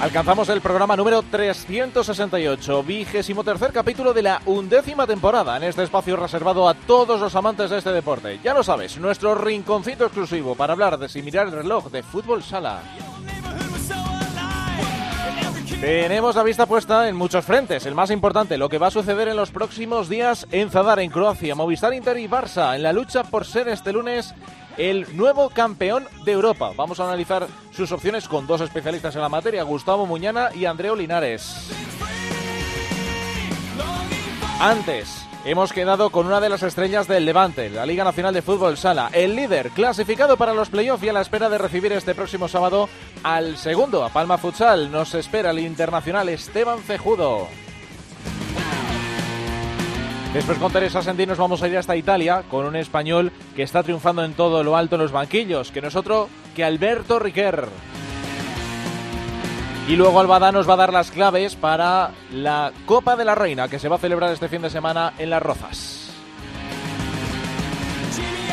Alcanzamos el programa número 368, vigésimo tercer capítulo de la undécima temporada en este espacio reservado a todos los amantes de este deporte. Ya lo sabes, nuestro rinconcito exclusivo para hablar de sin mirar el reloj de fútbol sala. Tenemos la vista puesta en muchos frentes. El más importante, lo que va a suceder en los próximos días en Zadar, en Croacia, Movistar Inter y Barça, en la lucha por ser este lunes el nuevo campeón de Europa. Vamos a analizar sus opciones con dos especialistas en la materia, Gustavo Muñana y Andreo Linares. Antes, hemos quedado con una de las estrellas del Levante, la Liga Nacional de Fútbol Sala, el líder clasificado para los playoffs y a la espera de recibir este próximo sábado al segundo, a Palma Futsal. Nos espera el internacional Esteban Cejudo. Después con Teresa Sendí nos vamos a ir hasta Italia con un español que está triunfando en todo lo alto en los banquillos, que no es otro que Alberto Riquer. Y luego Albada nos va a dar las claves para la Copa de la Reina que se va a celebrar este fin de semana en Las Rozas.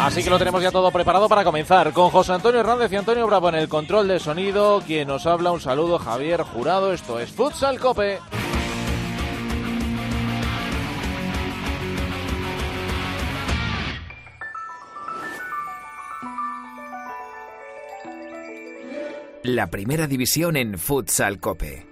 Así que lo tenemos ya todo preparado para comenzar con José Antonio Hernández y Antonio Bravo en el control de sonido. Quien nos habla, un saludo, Javier Jurado. Esto es Futsal Cope. La primera división en Futsal Cope.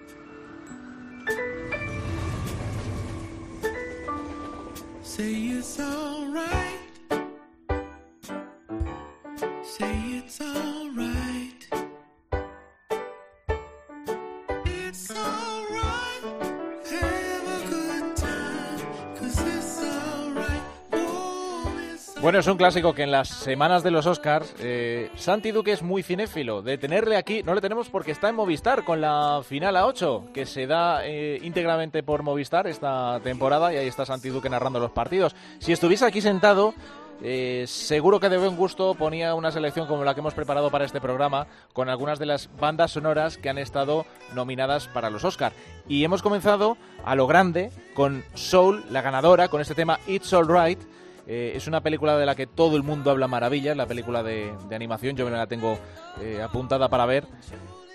Bueno, es un clásico que en las semanas de los Oscars, eh, Santi Duque es muy cinéfilo. De tenerle aquí, no le tenemos porque está en Movistar con la final a 8, que se da eh, íntegramente por Movistar esta temporada, y ahí está Santi Duque narrando los partidos. Si estuviese aquí sentado, eh, seguro que de buen gusto ponía una selección como la que hemos preparado para este programa, con algunas de las bandas sonoras que han estado nominadas para los Oscars. Y hemos comenzado a lo grande con Soul, la ganadora, con este tema It's Alright. Eh, es una película de la que todo el mundo habla maravillas, la película de, animación, yo me la tengo eh, apuntada para ver.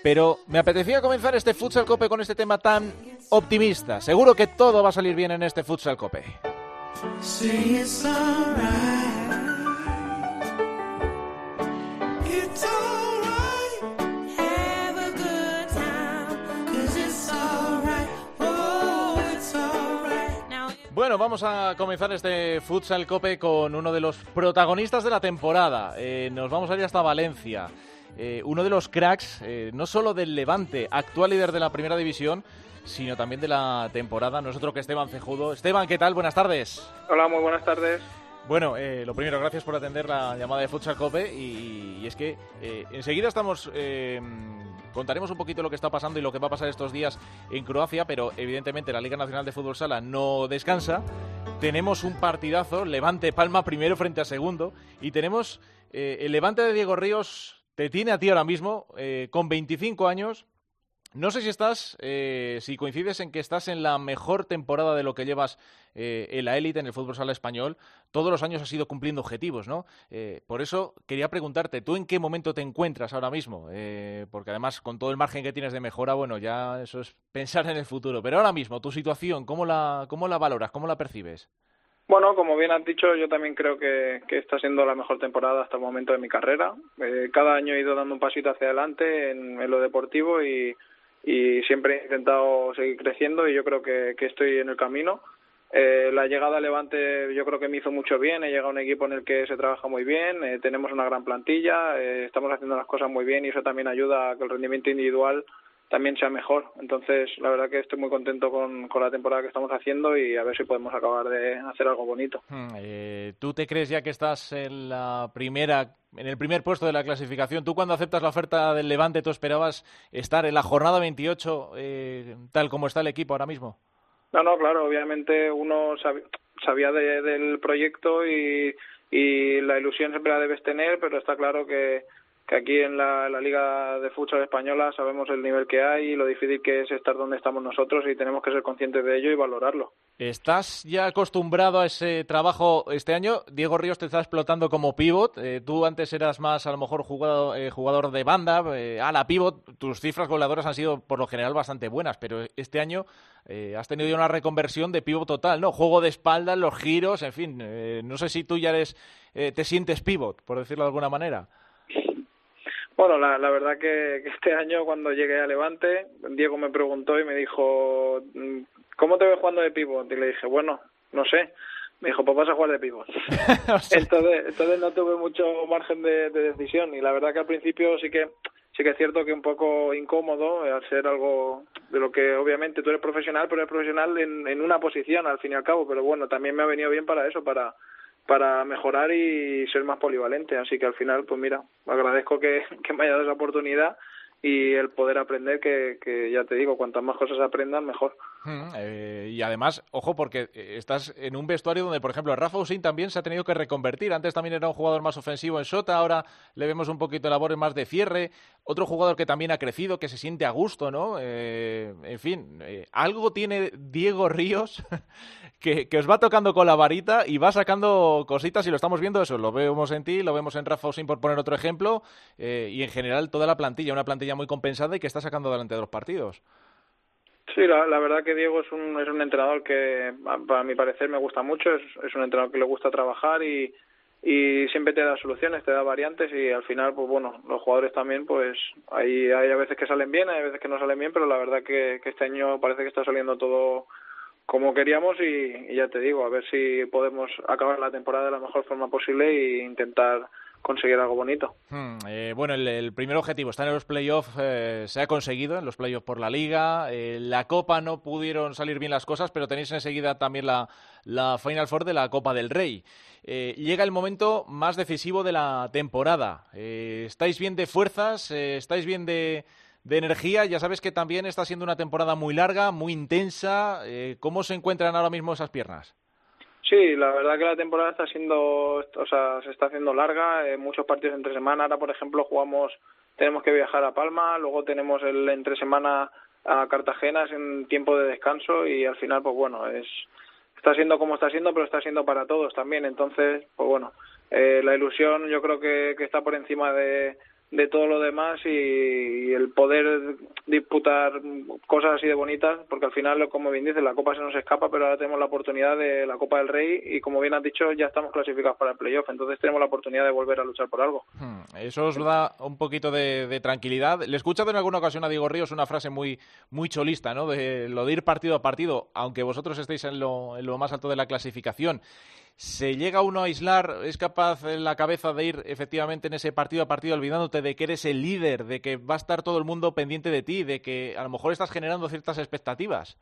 Pero me apetecía comenzar este Futsal Cope con este tema tan optimista. Seguro que todo va a salir bien en este Futsal Cope. Bueno, vamos a comenzar este Futsal Cope con uno de los protagonistas de la temporada. Eh, nos vamos a ir hasta Valencia. Eh, uno de los cracks, eh, no solo del Levante, actual líder de la primera división, sino también de la temporada. Nosotros que Esteban Cejudo. Esteban, ¿qué tal? Buenas tardes. Hola, muy buenas tardes. Bueno, eh, lo primero, gracias por atender la llamada de Futsal Cope y, y es que eh, enseguida estamos eh, contaremos un poquito lo que está pasando y lo que va a pasar estos días en Croacia, pero evidentemente la Liga Nacional de Fútbol Sala no descansa. Tenemos un partidazo, Levante Palma primero frente a segundo y tenemos eh, el Levante de Diego Ríos te tiene a ti ahora mismo eh, con 25 años. No sé si estás, eh, si coincides en que estás en la mejor temporada de lo que llevas eh, en la élite, en el fútbol sala español. Todos los años has ido cumpliendo objetivos, ¿no? Eh, por eso quería preguntarte, ¿tú en qué momento te encuentras ahora mismo? Eh, porque además, con todo el margen que tienes de mejora, bueno, ya eso es pensar en el futuro. Pero ahora mismo, tu situación, ¿cómo la, cómo la valoras? ¿Cómo la percibes? Bueno, como bien has dicho, yo también creo que, está siendo la mejor temporada hasta el momento de mi carrera. Eh, cada año he ido dando un pasito hacia adelante en, en lo deportivo y, y siempre he intentado seguir creciendo y yo creo que, que estoy en el camino. Eh, la llegada a Levante yo creo que me hizo mucho bien, he llegado a un equipo en el que se trabaja muy bien, eh, tenemos una gran plantilla, eh, estamos haciendo las cosas muy bien y eso también ayuda a que el rendimiento individual también sea mejor. Entonces, la verdad que estoy muy contento con, con la temporada que estamos haciendo y a ver si podemos acabar de hacer algo bonito. Hmm, eh, ¿Tú te crees ya que estás en la primera, en el primer puesto de la clasificación? ¿Tú cuando aceptas la oferta del Levante, tú esperabas estar en la jornada 28 eh, tal como está el equipo ahora mismo? No, no, claro, obviamente uno sabía de- del proyecto y, y la ilusión siempre la debes tener, pero está claro que, que aquí en la, la Liga de Futsal Española sabemos el nivel que hay y lo difícil que es estar donde estamos nosotros y tenemos que ser conscientes de ello y valorarlo. ¿Estás ya acostumbrado a ese trabajo este año? Diego Ríos te está explotando como pivot. Eh, tú antes eras más, a lo mejor, jugador, eh, jugador de banda, eh, ala pivot. Tus cifras goleadoras han sido, por lo general, bastante buenas, pero este año eh, has tenido ya una reconversión de pivot total, ¿no? Juego de espaldas, los giros, en fin. eh, no sé si tú ya eres, te sientes pivot, por decirlo de alguna manera. Bueno, la, la verdad que, que este año cuando llegué a Levante, Diego me preguntó y me dijo, mm, ¿cómo te ves jugando de pivot? Y le dije, bueno, no sé. Me dijo, pues vas a jugar de pivot. Entonces, entonces no tuve mucho margen de, de decisión y la verdad que al principio sí que sí que es cierto que un poco incómodo eh, al ser algo de lo que obviamente tú eres profesional, pero eres profesional en, en una posición al fin y al cabo, pero bueno, también me ha venido bien para eso, para para mejorar y ser más polivalente, así que al final, pues mira, agradezco que, que me haya dado esa oportunidad y el poder aprender que, que ya te digo, cuantas más cosas aprendan, mejor. Eh, y además, ojo, porque eh, estás en un vestuario donde, por ejemplo, Rafa también se ha tenido que reconvertir. Antes también era un jugador más ofensivo en Sota, ahora le vemos un poquito de labores más de cierre. Otro jugador que también ha crecido, que se siente a gusto, ¿no? Eh, en fin, algo tiene Diego Ríos que, os va tocando con la varita y va sacando cositas y lo estamos viendo eso. Lo vemos en ti, lo vemos en Rafa por poner otro ejemplo, y en general toda la plantilla, una plantilla muy compensada y que está sacando adelante de los partidos. Sí, la, verdad que Diego es un, es un entrenador que, para mi parecer, me gusta mucho. Es, es un entrenador que le gusta trabajar y, y siempre te da soluciones, te da variantes y al final, pues bueno, los jugadores también, pues hay, hay a veces que salen bien, hay a veces que no salen bien, pero la verdad que, que este año parece que está saliendo todo como queríamos y, y ya te digo, a ver si podemos acabar la temporada de la mejor forma posible e intentar conseguir algo bonito. Hmm, eh, bueno, el, primer objetivo está en los playoffs, eh, se ha conseguido en los playoffs por la Liga. Eh, la Copa no pudieron salir bien las cosas, pero tenéis enseguida también la, la Final Four de la Copa del Rey. Eh, llega el momento más decisivo de la temporada. Eh, ¿Estáis bien de fuerzas? ¿Estáis bien de, de energía? Ya sabes que también está siendo una temporada muy larga, muy intensa. ¿Cómo se encuentran ahora mismo esas piernas? Sí, la verdad que la temporada está siendo, o sea, se está haciendo larga, eh, muchos partidos entre semana. Ahora, por ejemplo, jugamos, tenemos que viajar a Palma, luego tenemos el entre semana a Cartagena es en tiempo de descanso y al final, pues bueno, es está siendo como está siendo, pero está siendo para todos también. Entonces, pues bueno, eh, la ilusión yo creo que, que está por encima de, de todo lo demás y, el poder disputar cosas así de bonitas, porque al final, como bien dices, la Copa se nos escapa, pero ahora tenemos la oportunidad de la Copa del Rey y, como bien has dicho, ya estamos clasificados para el playoff, entonces tenemos la oportunidad de volver a luchar por algo. Hmm, Eso os da un poquito de, de tranquilidad. Le he escuchado en alguna ocasión a Diego Ríos una frase muy, muy cholista, ¿no? De lo de ir partido a partido, aunque vosotros estéis en lo, en lo más alto de la clasificación. ¿Se llega uno a aislar? ¿Es capaz en la cabeza de ir efectivamente en ese partido a partido olvidándote de que eres el líder, de que va a estar todo el mundo pendiente de ti, de que a lo mejor estás generando ciertas expectativas?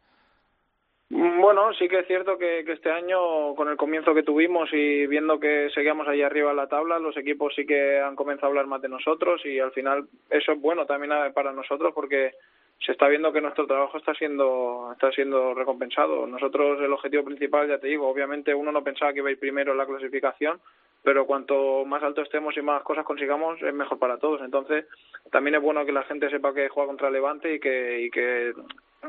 Bueno, sí que es cierto que, este año, con el comienzo que tuvimos y viendo que seguíamos ahí arriba en la tabla, los equipos sí que han comenzado a hablar más de nosotros y al final eso es bueno también eh, para nosotros porque se está viendo que nuestro trabajo está siendo está siendo recompensado. Nosotros el objetivo principal, ya te digo, obviamente uno no pensaba que iba a ir primero en la clasificación, pero cuanto más alto estemos y más cosas consigamos es mejor para todos. Entonces también es bueno que la gente sepa que juega contra Levante y que y que,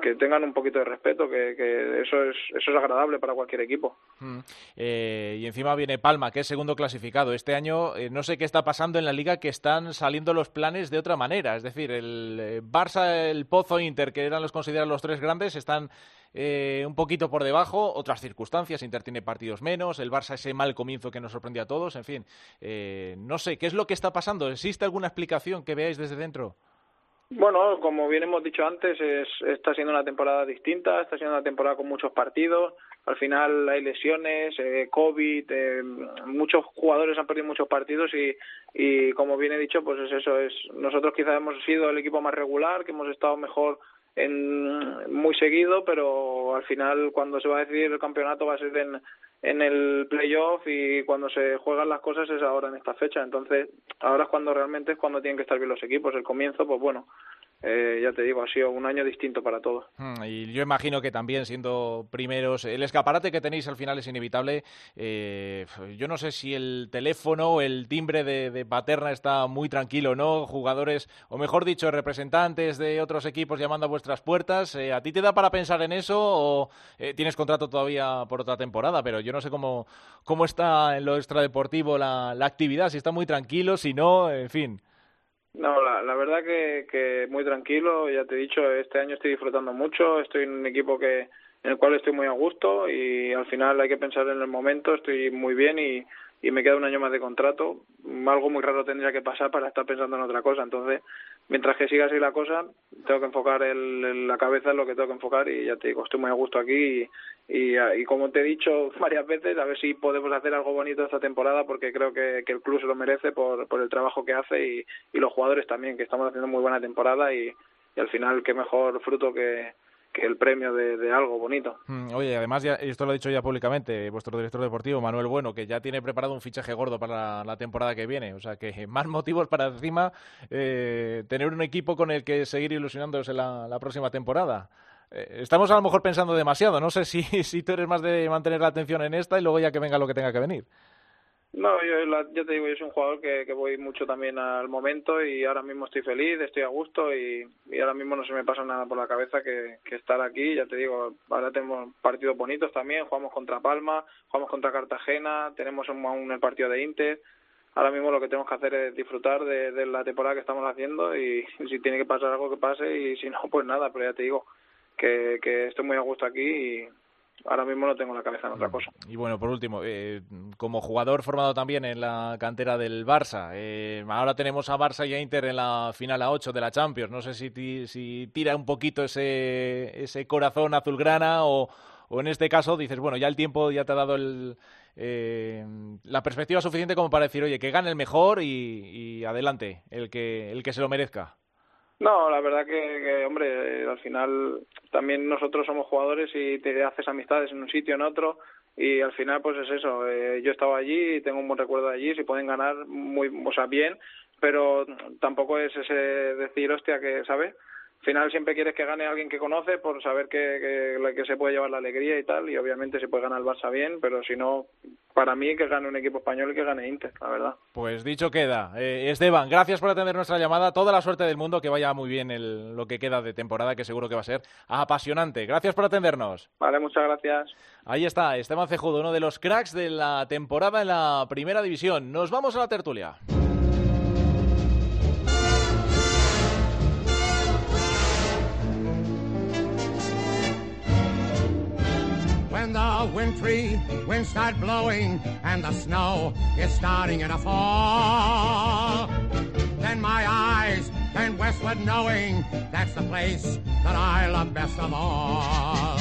que tengan un poquito de respeto, que, que eso es eso es agradable para cualquier equipo. Mm. Eh, y encima viene Palma, que es segundo clasificado. Este año eh, no sé qué está pasando en la liga, que están saliendo los planes de otra manera. Es decir, el eh, Barça, el Pozo, Inter, que eran los considerados los tres grandes, están eh, un poquito por debajo. Otras circunstancias, Inter tiene partidos menos, el Barça ese mal comienzo que nos sorprendió a todos. En fin, no sé, ¿qué es lo que está pasando? ¿Existe alguna explicación que veáis desde dentro? Bueno, como bien hemos dicho antes, es, está siendo una temporada distinta, está siendo una temporada con muchos partidos. Al final hay lesiones, eh, COVID, eh, muchos jugadores han perdido muchos partidos y, y como bien he dicho, pues es eso. Es nosotros quizás hemos sido el equipo más regular, que hemos estado mejor en muy seguido, pero al final cuando se va a decidir el campeonato va a ser en, en el playoff y cuando se juegan las cosas es ahora en esta fecha. Entonces, ahora es cuando realmente es cuando tienen que estar bien los equipos. El comienzo, pues bueno, eh, ya te digo, ha sido un año distinto para todos. Mm, Y yo imagino que también siendo primeros, el escaparate que tenéis al final es inevitable. Eh, yo no sé si el teléfono el timbre de, de Paterna está muy tranquilo, ¿no? Jugadores, o mejor dicho, representantes de otros equipos llamando a vuestras puertas. Eh, ¿A ti te da para pensar en eso o eh, tienes contrato todavía por otra temporada? Pero yo no sé cómo, cómo está en lo extradeportivo la, la actividad, si está muy tranquilo, si no, en fin. No, la, la verdad que, que muy tranquilo, ya te he dicho, este año estoy disfrutando mucho, estoy en un equipo que en el cual estoy muy a gusto y al final hay que pensar en el momento, estoy muy bien y, y me queda un año más de contrato. Algo muy raro tendría que pasar para estar pensando en otra cosa, entonces mientras que siga así la cosa, tengo que enfocar el, la cabeza en lo que tengo que enfocar y ya te digo, estoy muy a gusto aquí y, y, y como te he dicho varias veces, a ver si podemos hacer algo bonito esta temporada porque creo que, el club se lo merece por, por el trabajo que hace y, y los jugadores también, que estamos haciendo muy buena temporada y, y al final qué mejor fruto que, el premio de, algo bonito. Mm, Oye, además, ya, esto lo ha dicho ya públicamente vuestro director deportivo, Manuel Bueno, que ya tiene preparado un fichaje gordo para la, la temporada que viene. O sea, que más motivos para encima eh, tener un equipo con el que seguir ilusionándose la, la próxima temporada. Eh, estamos a lo mejor pensando demasiado. No sé si, si tú eres más de mantener la atención en esta y luego ya que venga lo que tenga que venir. No, yo, la- yo te digo, yo soy un jugador que, que voy mucho también al momento y ahora mismo estoy feliz, estoy a gusto y, y ahora mismo no se me pasa nada por la cabeza que, estar aquí. Ya te digo, ahora tenemos partidos bonitos también, jugamos contra Palma, jugamos contra Cartagena, tenemos el partido de Inter. Ahora mismo lo que tenemos que hacer es disfrutar de, la temporada que estamos haciendo y si tiene que pasar algo que pase y si no, pues nada, pero ya te digo que, que estoy muy a gusto aquí y ahora mismo no tengo la cabeza en otra cosa. Y bueno, por último, eh, como jugador formado también en la cantera del Barça, eh, ahora tenemos a Barça y a Inter en la final a 8 de la Champions. No sé si, ti- si tira un poquito ese, ese corazón azulgrana o, o en este caso dices, bueno, ya el tiempo ya te ha dado el, eh, la perspectiva suficiente como para decir, oye, que gane el mejor y, y adelante, el que, el que se lo merezca. No, la verdad que, que, hombre, eh, al final también nosotros somos jugadores y te haces amistades en un sitio, en otro, y al final pues es eso. eh, yo estaba allí y tengo un buen recuerdo de allí, si pueden ganar muy, o sea, bien, pero tampoco es ese decir, hostia, que, ¿sabes? Al final siempre quieres que gane alguien que conoce por saber que, que, que se puede llevar la alegría y tal, y obviamente se puede ganar el Barça bien, pero si no, para mí que gane un equipo español y que gane Inter, la verdad. Pues dicho queda. Eh, Esteban, gracias por atender nuestra llamada. Toda la suerte del mundo, que vaya muy bien el, lo que queda de temporada, que seguro que va a ser apasionante. Gracias por atendernos. Vale, muchas gracias. Ahí está, Esteban Cejudo, uno de los cracks de la temporada en la primera división. Nos vamos a la tertulia. When the wintry winds start blowing and the snow is starting to fall, then my eyes turn westward knowing that's the place that I love best of all.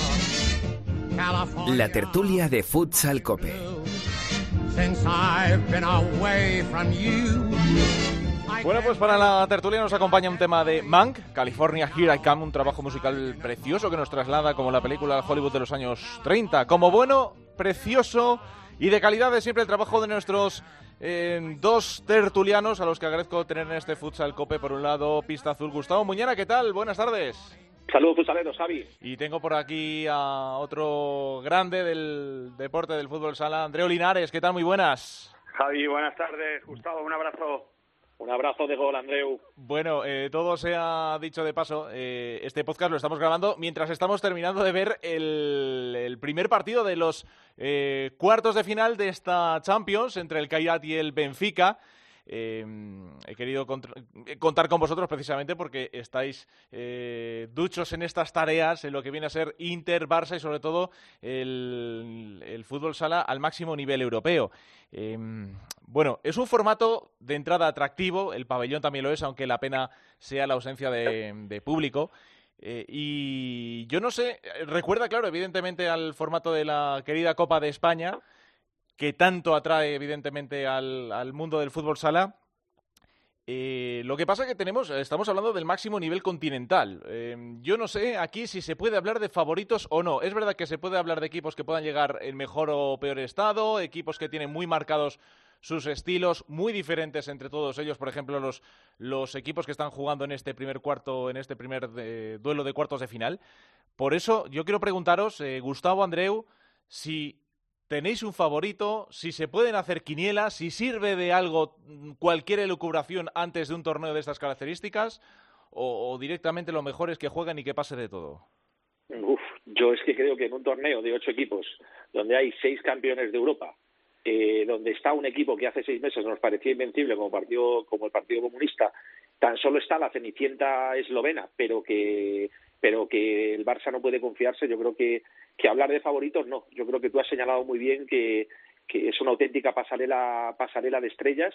California. La tertulia de Futsal Cope. Since I've been away from you. Bueno, pues para la tertulia nos acompaña un tema de Mank, California Here I Come, un trabajo musical precioso que nos traslada como la película Hollywood de los años 30. Como bueno, precioso y de calidad de siempre el trabajo de nuestros eh, dos tertulianos a los que agradezco tener en este Futsal Cope. Por un lado, Pista Azul, Gustavo Muñana, ¿qué tal? Buenas tardes. Saludos, futsaleros, Xavi. Y tengo por aquí a otro grande del deporte del fútbol sala, Andreo Linares. ¿Qué tal? Muy buenas. Javi, buenas tardes. Gustavo, un abrazo. Un abrazo de gol, Andreu. Bueno, eh, todo se ha dicho de paso. eh, este podcast lo estamos grabando mientras estamos terminando de ver el, primer partido de los eh, cuartos de final de esta Champions entre el Kairat y el Benfica. Eh, he querido eh, contar con vosotros precisamente porque estáis eh, duchos en estas tareas, en lo que viene a ser Inter, Barça y sobre todo el, fútbol sala al máximo nivel europeo. Eh, bueno, es un formato de entrada atractivo, el pabellón también lo es, aunque la pena sea la ausencia de, público. Eh, y yo no sé, recuerda, claro, evidentemente al formato de la querida Copa de España, que tanto atrae evidentemente al, al mundo del fútbol sala. Eh, lo que pasa es que tenemos, estamos hablando del máximo nivel continental. Eh, yo no sé aquí si se puede hablar de favoritos o no. Es verdad que se puede hablar de equipos que puedan llegar en mejor o peor estado, equipos que tienen muy marcados sus estilos muy diferentes entre todos ellos. Por ejemplo, los, los equipos que están jugando en este primer cuarto, en este primer eh, duelo de cuartos de final. Por eso yo quiero preguntaros, eh, Gustavo Andreu, si tenéis un favorito, si se pueden hacer quinielas, si sirve de algo cualquier elucubración antes de un torneo de estas características, o, o directamente lo mejor es que jueguen y que pase de todo. Uf, yo es que creo que en un torneo de ocho equipos, donde hay seis campeones de Europa, eh, donde está un equipo que hace seis meses nos parecía invencible como, partido, como el Partido Comunista, tan solo está la Cenicienta eslovena, pero que, pero que el Barça no puede confiarse, yo creo que, que hablar de favoritos no. Yo creo que tú has señalado muy bien que, es una auténtica pasarela, pasarela de estrellas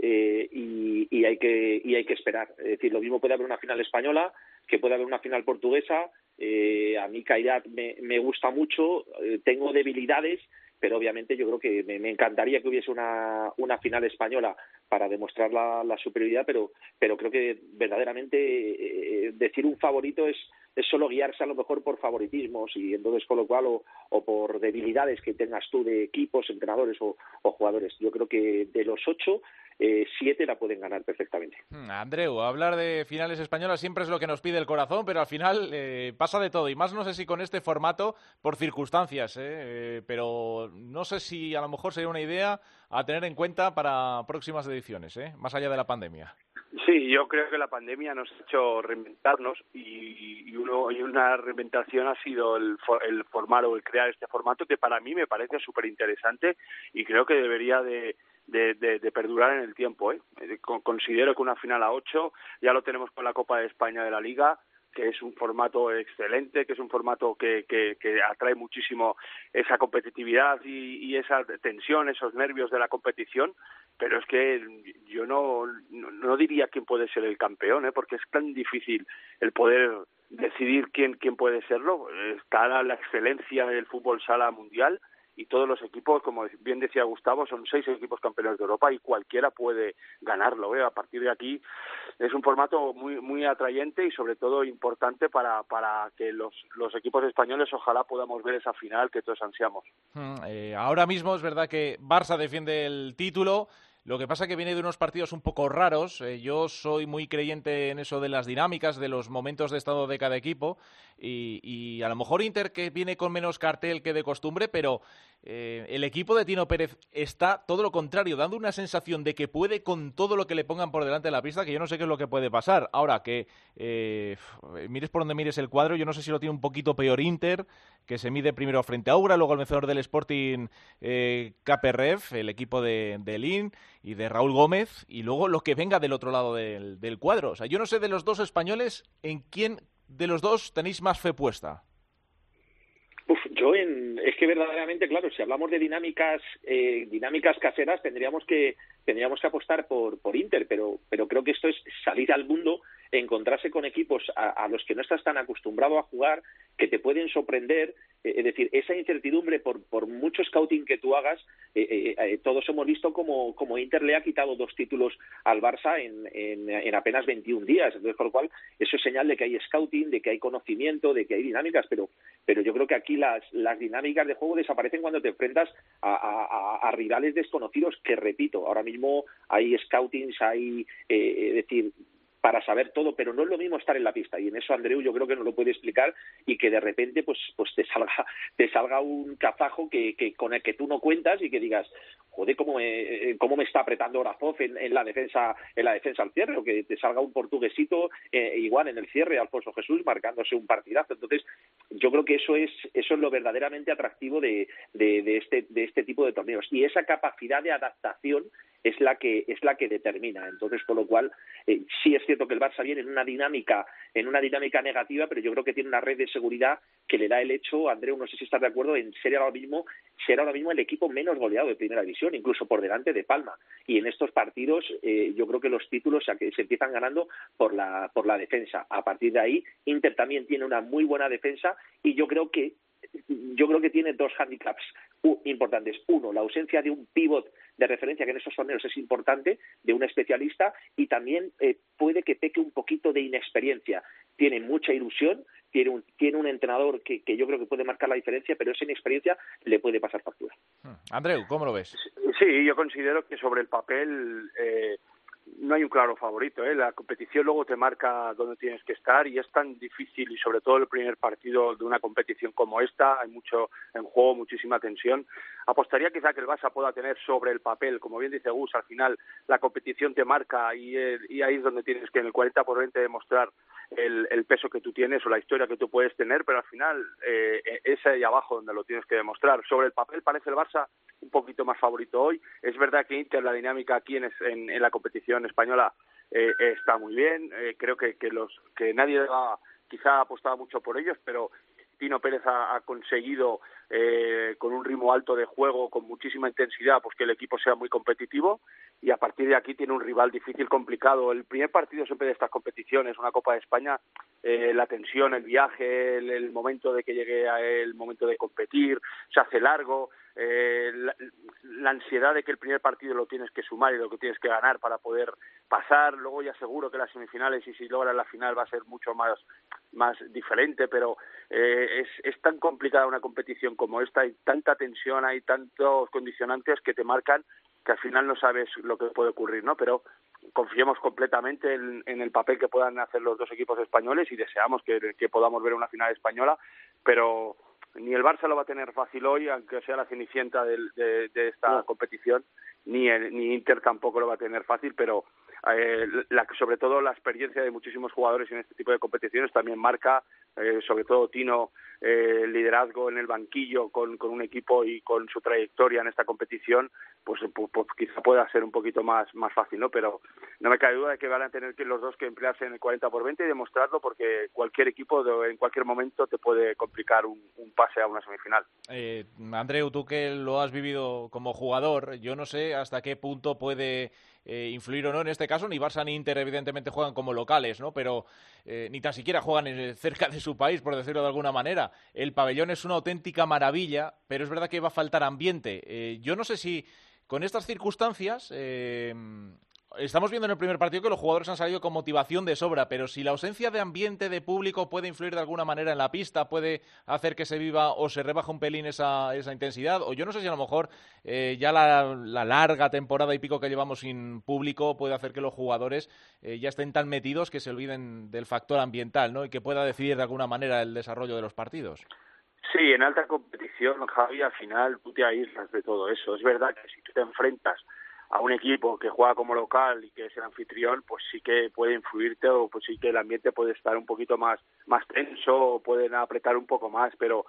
eh, y, hay que, y hay que esperar. Es decir, lo mismo puede haber una final española, que puede haber una final portuguesa. Eh, a mí Kairat me, me gusta mucho, eh, tengo debilidades, pero obviamente yo creo que me, me encantaría que hubiese una, una final española para demostrar la, superioridad, pero, pero creo que verdaderamente eh, decir un favorito es, es solo guiarse a lo mejor por favoritismos y entonces con lo cual o, por debilidades que tengas tú de equipos, entrenadores o, o jugadores. Yo creo que de los ocho eh, siete la pueden ganar perfectamente. Hmm, Andreu, hablar de finales españolas siempre es lo que nos pide el corazón, pero al final eh, pasa de todo. Y más no sé si con este formato, por circunstancias, ¿eh? Eh, pero no sé si a lo mejor sería una idea a tener en cuenta para próximas ediciones, ¿eh? más allá de la pandemia. Sí, yo creo que la pandemia nos ha hecho reinventarnos y, y, uno, una reinventación ha sido el, el formar o el crear este formato que para mí me parece súper interesante y creo que debería de, de, perdurar en el tiempo. ¿eh? Considero que una final a ocho ya lo tenemos con la Copa de España de la Liga que es un formato excelente, que es un formato que, que, que atrae muchísimo esa competitividad y, esa tensión, esos nervios de la competición, pero es que yo no, no, no diría quién puede ser el campeón, ¿eh? porque es tan difícil el poder decidir quién, quién puede serlo. Está la, la excelencia del fútbol sala mundial, y todos los equipos, como bien decía Gustavo, son seis equipos campeones de Europa y cualquiera puede ganarlo. ¿eh? A partir de aquí es un formato muy muy atrayente y sobre todo importante para, para que los, los equipos españoles ojalá podamos ver esa final que todos ansiamos. Hmm, eh, ahora mismo es verdad que Barça defiende el título. Lo que pasa que viene de unos partidos un poco raros. Eh, yo soy muy creyente en eso de las dinámicas, de los momentos de estado de cada equipo. Y, a lo mejor Inter que viene con menos cartel que de costumbre, pero eh, el equipo de Tino Pérez está todo lo contrario, dando una sensación de que puede con todo lo que le pongan por delante de la pista, que yo no sé qué es lo que puede pasar. Ahora que eh, mires por donde mires el cuadro, yo no sé si lo tiene un poquito peor Inter, que se mide primero frente a Aura, luego el vencedor del Sporting eh, el equipo de, de Lin y de Raúl Gómez, y luego lo que venga del otro lado del, del cuadro. O sea, yo no sé de los dos españoles en quién de los dos tenéis más fe puesta. Uf, yo en, es que verdaderamente, claro, si hablamos de dinámicas, eh, dinámicas caseras, tendríamos que tendríamos que apostar por, por Inter, pero, pero creo que esto es salir al mundo, encontrarse con equipos a, los que no estás tan acostumbrado a jugar, que te pueden sorprender, eh, es decir, esa incertidumbre por, por mucho scouting que tú hagas, eh, eh, todos hemos visto como, como Inter le ha quitado dos títulos al Barça en, en, en, apenas 21 días, entonces con lo cual eso es señal de que hay scouting, de que hay conocimiento, de que hay dinámicas, pero, pero yo creo que aquí las, las dinámicas de juego desaparecen cuando te enfrentas a, a, a rivales desconocidos que, repito, ahora mismo hay scoutings, hay, eh, es decir, para saber todo, pero no es lo mismo estar en la pista. Y en eso Andreu yo creo que nos lo puede explicar y que de repente pues pues te salga te salga un cazajo que, que con el que tú no cuentas y que digas joder cómo me, cómo me está apretando Orazov en, en la defensa en la defensa al cierre o que te salga un portuguesito eh, igual en el cierre Alfonso Jesús marcándose un partidazo. Entonces yo creo que eso es eso es lo verdaderamente atractivo de, de este de este tipo de torneos. Y esa capacidad de adaptación es la que es la que determina. Entonces con lo cual eh, sí es cierto que el Barça viene en una dinámica en una dinámica negativa pero yo creo que tiene una red de seguridad que le da el hecho Andreu no sé si estás de acuerdo en ser ahora mismo ser ahora mismo el equipo menos goleado de primera división incluso por delante de Palma. Y en estos partidos eh, yo creo que los títulos se, se empiezan ganando por la por la defensa. A partir de ahí Inter también tiene una muy buena defensa y yo creo que yo creo que tiene dos handicaps importantes. Uno, la ausencia de un pivot de referencia, que en esos torneos es importante, de un especialista, y también eh, puede que peque un poquito de inexperiencia. Tiene mucha ilusión, tiene un, tiene un entrenador que, que yo creo que puede marcar la diferencia, pero esa inexperiencia le puede pasar factura. Hmm. Andreu, ¿cómo lo ves? Sí, yo considero que sobre el papel eh, no hay un claro favorito. ¿eh? La competición luego te marca dónde tienes que estar y es tan difícil y sobre todo el primer partido de una competición como esta, hay mucho en juego, muchísima tensión. Apostaría quizá que el Barça pueda tener sobre el papel, como bien dice Gus, al final la competición te marca y, eh, y ahí es donde tienes que en el 40 por 20 demostrar el, el, peso que tú tienes o la historia que tú puedes tener, pero al final eh, es ahí abajo donde lo tienes que demostrar. Sobre el papel parece el Barça un poquito más favorito hoy. Es verdad que Inter, la dinámica aquí en, en, en la competición española eh, está muy bien. Eh, creo que, que, los, que nadie ha quizá apostado mucho por ellos, pero Tino Pérez ha, ha conseguido eh, con un ritmo alto de juego, con muchísima intensidad, pues que el equipo sea muy competitivo y a partir de aquí tiene un rival difícil, complicado. El primer partido siempre de estas competiciones, una Copa de España, eh, la tensión, el viaje, el, momento de que llegue a el momento de competir, se hace largo, eh, la, la, ansiedad de que el primer partido lo tienes que sumar y lo que tienes que ganar para poder pasar. Luego ya seguro que las semifinales y si logras la final va a ser mucho más, más diferente, pero eh, es, es tan complicada una competición como esta, hay tanta tensión, hay tantos condicionantes que te marcan que al final no sabes lo que puede ocurrir, ¿no? Pero confiemos completamente en, en el papel que puedan hacer los dos equipos españoles y deseamos que, que podamos ver una final española, pero ni el Barça lo va a tener fácil hoy, aunque sea la cenicienta de, de, de esta competición, ni, el, ni Inter tampoco lo va a tener fácil, pero eh, la, sobre todo la experiencia de muchísimos jugadores en este tipo de competiciones también marca, eh, sobre todo Tino, eh, liderazgo en el banquillo con, con, un equipo y con su trayectoria en esta competición, pues, pues, pues, quizá pueda ser un poquito más, más fácil, ¿no? Pero no me cabe duda de que van a tener que los dos que emplearse en el 40 por 20 y demostrarlo porque cualquier equipo en cualquier momento te puede complicar un, un pase a una semifinal. Eh, Andreu, tú que lo has vivido como jugador, yo no sé hasta qué punto puede eh, influir o no en este caso. Ni Barça ni Inter, evidentemente, juegan como locales, ¿no? Pero eh, ni tan siquiera juegan cerca de su país, por decirlo de alguna manera. El pabellón es una auténtica maravilla, pero es verdad que va a faltar ambiente. Eh, yo no sé si con estas circunstancias estamos viendo en el primer partido que los jugadores han salido con motivación de sobra, pero si la ausencia de ambiente, de público, puede influir de alguna manera en la pista, puede hacer que se viva o se rebaje un pelín esa, esa intensidad, o yo no sé si a lo mejor eh, ya la, la, larga temporada y pico que llevamos sin público puede hacer que los jugadores eh, ya estén tan metidos que se olviden del factor ambiental, ¿no? Y que pueda decidir de alguna manera el desarrollo de los partidos. Sí, en alta competición, Javi, al final tú te aíslas de todo eso. Es verdad que si tú te enfrentas a un equipo que juega como local y que es el anfitrión, pues sí que puede influirte o pues sí que el ambiente puede estar un poquito más más tenso o pueden apretar un poco más, pero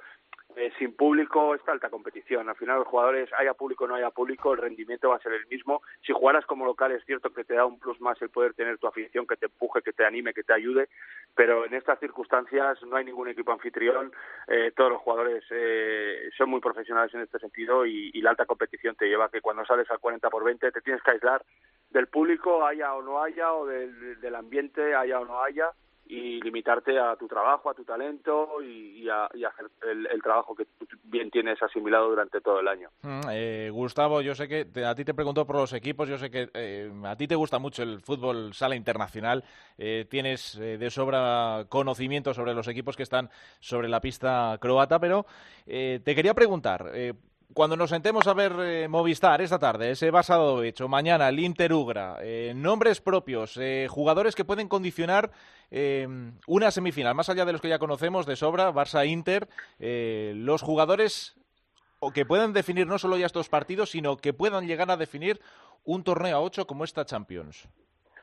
eh, sin público esta alta competición. Al final los jugadores, haya público o no haya público, el rendimiento va a ser el mismo. Si jugaras como local es cierto que te da un plus más el poder tener tu afición, que te empuje, que te anime, que te ayude, pero en estas circunstancias no hay ningún equipo anfitrión. Eh, todos los jugadores eh, son muy profesionales en este sentido y, y la alta competición te lleva a que cuando sales al 40 por 20 te tienes que aislar del público, haya o no haya, o del, del ambiente, haya o no haya y limitarte a tu trabajo, a tu talento y, a, hacer el, trabajo que tú bien tienes asimilado durante todo el año. Mm, eh, Gustavo, yo sé que a ti te pregunto por los equipos, yo sé que eh, a ti te gusta mucho el fútbol sala internacional, eh, tienes eh, de sobra conocimiento sobre los equipos que están sobre la pista croata, pero eh, te quería preguntar, eh, cuando nos sentemos a ver eh, Movistar esta tarde, ese basado hecho, mañana el Inter Ugra, eh, nombres propios, eh, jugadores que pueden condicionar eh, una semifinal, más allá de los que ya conocemos de sobra, Barça-Inter, los jugadores o que puedan definir no solo ya estos partidos, sino que puedan llegar a definir un torneo a ocho como esta Champions.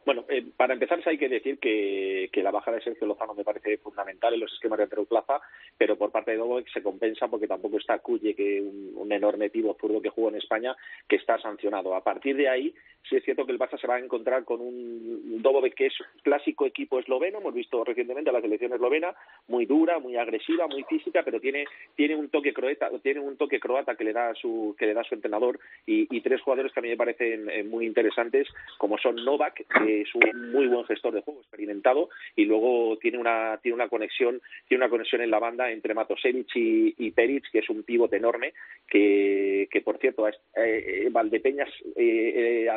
Bueno, eh, para empezar hay que decir que, que, la baja de Sergio Lozano me parece fundamental en los esquemas de Andreu Plaza, pero por parte de Dobovic se compensa porque tampoco está Cuye, que un, un enorme pivo zurdo que jugó en España, que está sancionado. A partir de ahí, sí es cierto que el Barça se va a encontrar con un Dobovic que es clásico equipo esloveno, hemos visto recientemente a la selección eslovena, muy dura, muy agresiva, muy física, pero tiene, tiene un toque croata, tiene un toque croata que le da su, que le da su entrenador y, y tres jugadores que a mí me parecen eh, muy interesantes, como son Novak, que es un muy buen gestor de juego, experimentado, y luego tiene una, tiene una conexión, tiene una conexión en la banda entre Matosevic y, y Peric, que es un pivote enorme, que, que por cierto, eh, Valdepeñas, eh,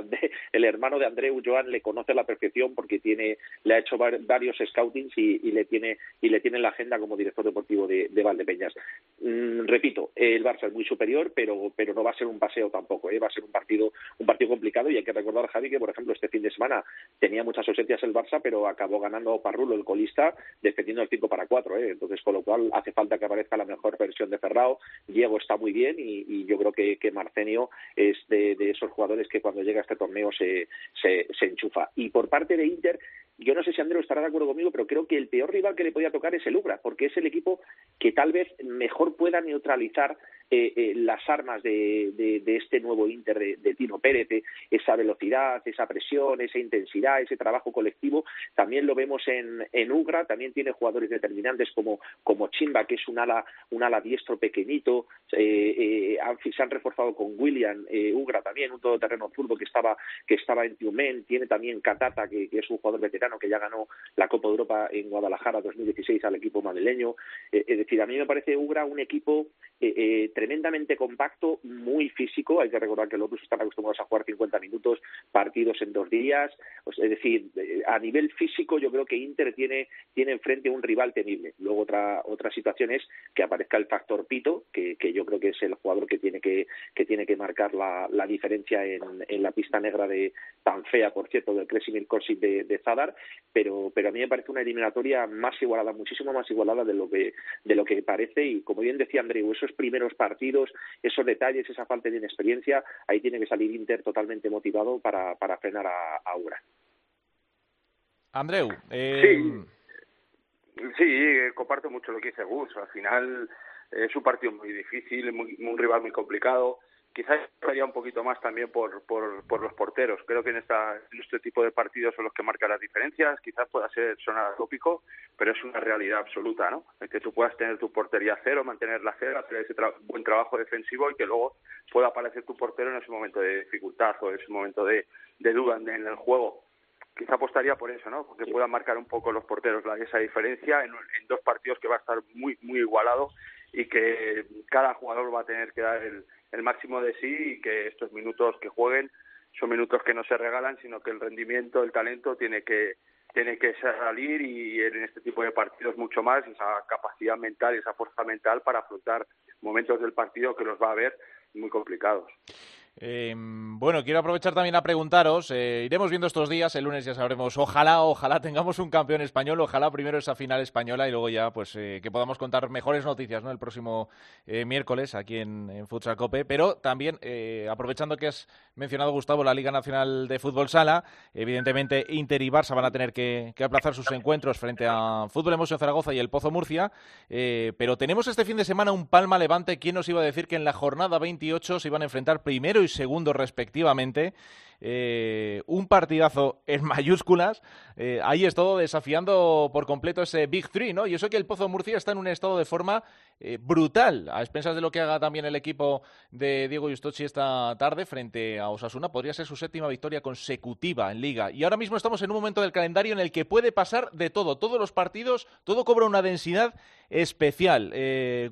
el hermano de Andreu, Joan, le conoce la perfección porque tiene, le ha hecho varios scoutings y, le tiene y le tiene en la agenda como director deportivo de, de Valdepeñas. Mm, repito, el Barça es muy superior, pero pero no va a ser un paseo tampoco, ¿eh? va a ser un partido un partido complicado y hay que recordar Javi que por ejemplo este fin de semana tenía muchas ausencias el Barça, pero acabó ganando Parrulo el colista defendiendo el 5 para 4, ¿eh? entonces con lo cual hace falta que aparezca la mejor versión de Ferrao. Diego está muy bien y, yo creo que, que Marcenio es de, de, esos jugadores que cuando llega a este torneo se, se, se enchufa. Y por parte de Inter, yo no sé si Andrés estará de acuerdo conmigo, pero creo que el peor rival que le podía tocar es el Ubra, porque es el equipo que tal vez mejor pueda neutralizar eh, eh, las armas de, de, este nuevo Inter de, Tino Pérez, esa velocidad, esa presión, esa intensidad, ese trabajo colectivo. También lo vemos en, en Ugra, también tiene jugadores determinantes como, como Chimba, que es un ala, un ala diestro pequeñito. Eh, se han reforzado con William Ugra también, un todoterreno zurdo que estaba, que estaba en Tiumen. Tiene también Catata, que, es un jugador veterano que ya ganó la Copa de Europa en Guadalajara 2016 al equipo madrileño. es decir, a mí me parece Ugra un equipo tremendamente compacto, muy físico. Hay que recordar que los rusos están acostumbrados a jugar 50 minutos, partidos en dos días. Es decir, eh, a nivel físico yo creo que Inter tiene, tiene enfrente un rival temible. Luego otra, otra situación es que aparezca el factor Pito, que, que yo creo que es el jugador que tiene que, que, tiene que marcar la, la diferencia en, en, la pista negra de tan fea, por cierto, del Kresimir Korsic de, de Zadar, pero, pero a mí me parece una eliminatoria más igualada, muchísimo más igualada de lo que, de lo que parece y como bien decía Andreu, esos primeros partidos esos detalles, esa falta de inexperiencia, ahí tiene que salir Inter totalmente motivado para, para frenar a, a Ura. Andreu. Eh... Sí. sí, eh, comparto mucho lo que dice Gus. Al final es un partido muy difícil, muy, un rival muy complicado quizás estaría un poquito más también por, por, por los porteros. Creo que en, esta, en este tipo de partidos son los que marcan las diferencias. Quizás pueda ser sonar tópico, pero es una realidad absoluta, ¿no? El que tú puedas tener tu portería cero, mantenerla cero, hacer ese buen trabajo defensivo y que luego pueda aparecer tu portero en ese momento de dificultad o en ese momento de, de duda en, el juego. Quizá apostaría por eso, ¿no? Porque puedan marcar un poco los porteros la, esa diferencia en, en dos partidos que va a estar muy, muy igualado y que cada jugador va a tener que dar el, el máximo de sí y que estos minutos que jueguen son minutos que no se regalan, sino que el rendimiento, el talento tiene que tiene que salir y en este tipo de partidos mucho más esa capacidad mental, esa fuerza mental para afrontar momentos del partido que los va a ver muy complicados. Eh, bueno, quiero aprovechar también a preguntaros, eh, iremos viendo estos días, el lunes ya sabremos, ojalá, ojalá tengamos un campeón español, ojalá primero esa final española y luego ya pues eh, que podamos contar mejores noticias ¿no? el próximo eh, miércoles aquí en, en, Futsal Cope, pero también eh, aprovechando que has mencionado Gustavo la Liga Nacional de Fútbol Sala, evidentemente Inter y Barça van a tener que, que aplazar sus encuentros frente a Fútbol Emoción Zaragoza y el Pozo Murcia, pero tenemos este fin de semana un Palma Levante, ¿quién nos iba a decir que en la jornada 28 se iban a enfrentar primero y segundo respectivamente. Eh, un partidazo en mayúsculas. Eh, ahí es todo desafiando por completo ese Big Three, ¿no? Y eso que el Pozo Murcia está en un estado de forma eh, brutal, a expensas de lo que haga también el equipo de Diego Justochi esta tarde frente a Osasuna. Podría ser su séptima victoria consecutiva en Liga. Y ahora mismo estamos en un momento del calendario en el que puede pasar de todo. Todos los partidos, todo cobra una densidad especial.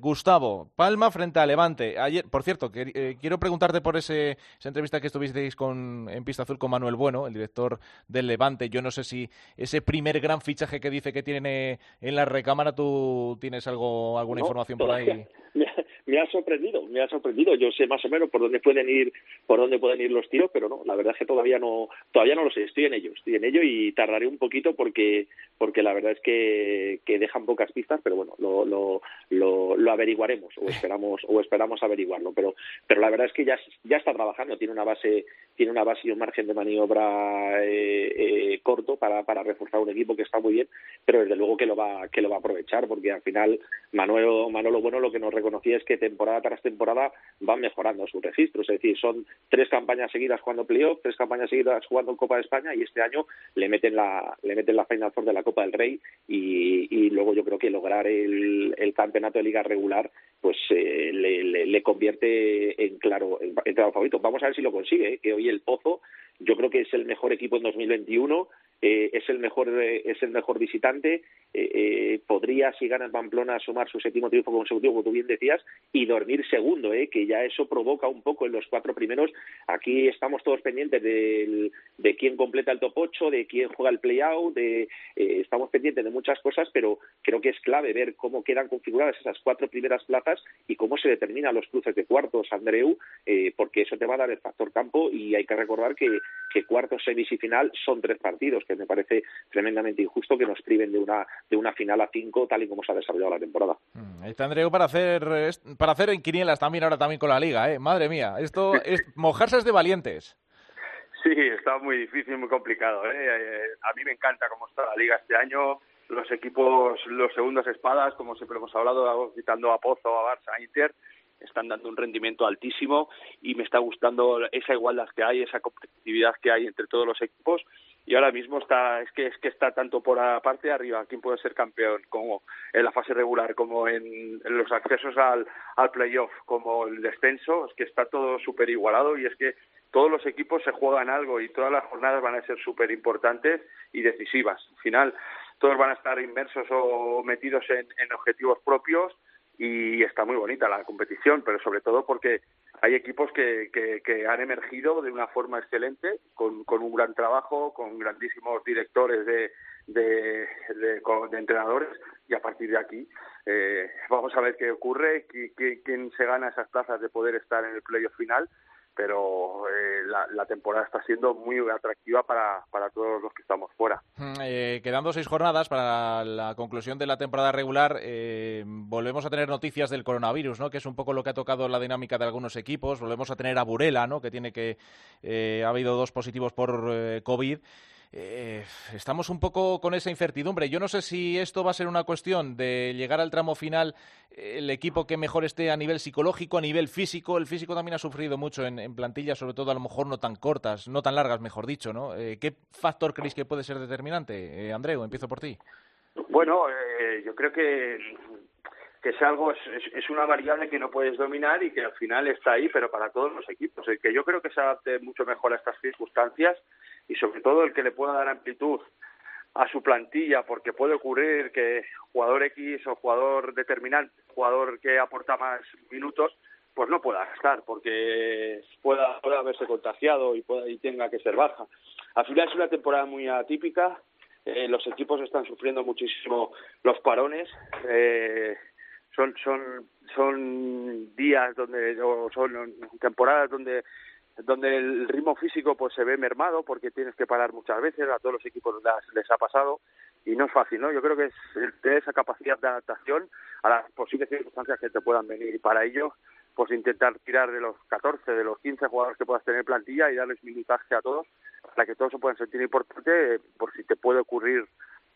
Gustavo, Palma frente a Levante. Ayer, por cierto, quiero preguntarte por ese, esa entrevista que estuvisteis con, Pista Azul con Manuel Bueno, el director del Levante. Yo no sé si ese primer gran fichaje que dice que tiene en la recámara, tú tienes algo, alguna no, información por ahí. me ha sorprendido, me ha sorprendido. Yo sé más o menos por dónde pueden ir, por dónde pueden ir los tiros, pero no, la verdad es que todavía no, todavía no lo sé. Estoy en ello, estoy en ello y tardaré un poquito porque, porque la verdad es que, dejan pocas pistas, pero bueno, lo, lo, lo, lo averiguaremos o esperamos, o esperamos averiguarlo. Pero, pero la verdad es que ya, ya está trabajando, tiene una base, tiene una base y un margen de maniobra eh, eh, corto para, para reforzar un equipo que está muy bien, pero desde luego que lo va, que lo va a aprovechar, porque al final Manuel, Manolo Bueno lo que nos reconocía es que temporada tras temporada van mejorando sus registros, es decir, son tres campañas seguidas jugando playoff, tres campañas seguidas jugando en Copa de España y este año le meten la, le meten la Final Four de la Copa del Rey y, y luego yo creo que lograr el, el campeonato de liga regular pues eh, le, le, le, convierte en claro, en, en favorito. Vamos a ver si lo consigue, ¿eh? que hoy el Pozo yo creo que es el mejor equipo en 2021 eh, es el mejor eh, es el mejor visitante eh, eh, podría si gana Pamplona sumar su séptimo triunfo consecutivo como tú bien decías y dormir segundo eh, que ya eso provoca un poco en los cuatro primeros. Aquí estamos todos pendientes del, de quién completa el top 8 de quién juega el play-out de, eh, estamos pendientes de muchas cosas pero creo que es clave ver cómo quedan configuradas esas cuatro primeras plazas y cómo se determinan los cruces de cuartos Andreu porque eso te va a dar el factor campo y hay que recordar que, que cuartos semis y final son tres partidos que me parece tremendamente injusto que nos priven de una de una final a cinco tal y como se ha desarrollado la temporada. Mm, Ahí está Andreu para hacer para hacer en quinielas también ahora también con la liga, ¿eh? Madre mía, esto es mojarse es de valientes. Sí, está muy difícil, muy complicado. ¿eh? Eh, A mí me encanta cómo está la liga este año. Los equipos, los segundos espadas, como siempre hemos hablado, quitando a Pozo, a Barça, a Inter, están dando un rendimiento altísimo y me está gustando esa igualdad que hay, esa competitividad que hay entre todos los equipos. Y ahora mismo está, es que es que está tanto por la parte de arriba, quién puede ser campeón, como en la fase regular, como en, los accesos al, al playoff, como el descenso, es que está todo súper igualado y es que todos los equipos se juegan algo y todas las jornadas van a ser súper importantes y decisivas. Al final, todos van a estar inmersos o metidos en objetivos propios y está muy bonita la competición, pero sobre todo porque hay equipos que, que, han emergido de una forma excelente, con, con un gran trabajo, con grandísimos directores de, de, de, de entrenadores, y a partir de aquí eh, vamos a ver qué ocurre, qui- qui- quién se gana esas plazas de poder estar en el playoff final, pero eh, la, la temporada está siendo muy atractiva para, para todos los que estamos fuera. Mm, eh, quedando seis jornadas para la conclusión de la temporada regular, eh, volvemos a tener noticias del coronavirus, ¿no? Que es un poco lo que ha tocado la dinámica de algunos equipos. Volvemos a tener a Burela, ¿no? Que tiene que eh, ha habido dos positivos por eh, COVID. Eh, estamos un poco con esa incertidumbre. Yo no sé si esto va a ser una cuestión de llegar al tramo final eh, el equipo que mejor esté a nivel psicológico, a nivel físico. El físico también ha sufrido mucho en, plantillas, sobre todo a lo mejor no tan cortas, no tan largas, mejor dicho, ¿no? Eh, ¿Qué factor creéis que puede ser determinante? Eh, Andreu, empiezo por ti. Bueno, eh, yo creo que, es algo, es- es una variable que no puedes dominar y que al final está ahí, pero para todos los equipos. El que yo creo que se adapte mucho mejor a estas circunstancias y sobre todo el que le pueda dar amplitud a su plantilla, porque puede ocurrir que jugador X o jugador determinante, jugador que aporta más minutos, pues no pueda estar, porque pueda, pueda haberse contagiado y, pueda, y tenga que ser baja. Al final es una temporada muy atípica, eh, los equipos están sufriendo muchísimo los parones, eh, son, son, son días donde, o son temporadas donde donde el ritmo físico pues se ve mermado porque tienes que parar muchas veces, a todos los equipos las- les ha pasado y no es fácil, ¿no? Yo creo que es tener esa capacidad de adaptación a las posibles circunstancias que te puedan venir y para ello pues intentar tirar de los 14, de los 15 jugadores que puedas tener en plantilla y darles minutaje a todos para que todos se puedan sentir importante por si te puede ocurrir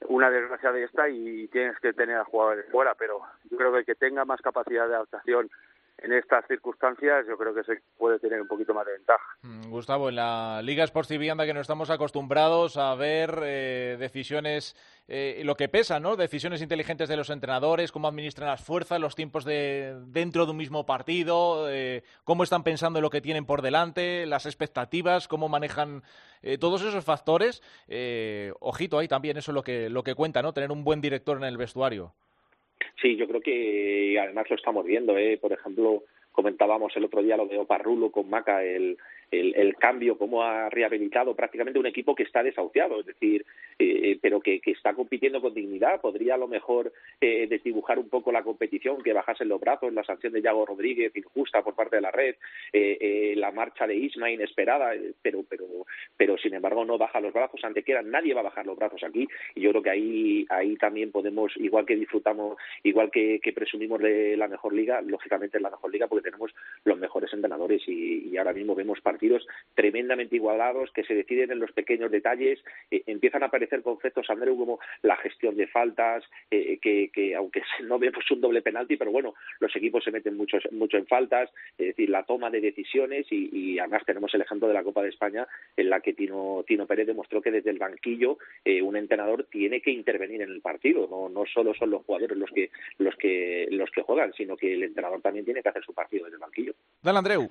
una desgracia de esta y tienes que tener a jugadores fuera, pero yo creo que el que tenga más capacidad de adaptación en estas circunstancias yo creo que se puede tener un poquito más de ventaja. Mm, Gustavo, en la Liga Sports que no estamos acostumbrados a ver eh, decisiones, eh, lo que pesa, ¿no? Decisiones inteligentes de los entrenadores, cómo administran las fuerzas, los tiempos de dentro de un mismo partido, eh, cómo están pensando en lo que tienen por delante, las expectativas, cómo manejan eh, todos esos factores. Eh, ojito ahí también, eso es lo que, lo que cuenta, ¿no? Tener un buen director en el vestuario. Sí, yo creo que además lo estamos viendo. ¿eh? Por ejemplo, comentábamos el otro día lo de Oparrulo con Maca, el, el, el cambio, cómo ha rehabilitado prácticamente un equipo que está desahuciado, es decir, eh, pero que, que está compitiendo con dignidad. Podría a lo mejor eh, desdibujar un poco la competición, que bajasen los brazos, la sanción de Yago Rodríguez injusta por parte de la red, eh, eh, la marcha de Isma inesperada, eh, pero, pero, pero sin embargo no baja los brazos. Ante que nadie va a bajar los brazos aquí. Y yo creo que ahí, ahí también podemos, igual que disfrutamos, igual que, que presumimos de la mejor liga, lógicamente es la mejor liga porque tenemos los mejores entrenadores y, y ahora mismo vemos partidos tremendamente igualados que se deciden en los pequeños detalles. Eh, empiezan a aparecer conceptos, Andreu, como la gestión de faltas, eh, que, que aunque no vemos un doble penalti, pero bueno, los equipos se meten mucho, mucho en faltas, es decir, la toma de decisiones y, y además tenemos el ejemplo de la Copa de España en la que Tino, Tino Pérez demostró que desde el banquillo eh, un entrenador tiene que intervenir en el partido, no, no solo son los jugadores los que, los, que, los que juegan, sino que el entrenador también tiene que hacer su partido desde el banquillo. Dale, Andreu.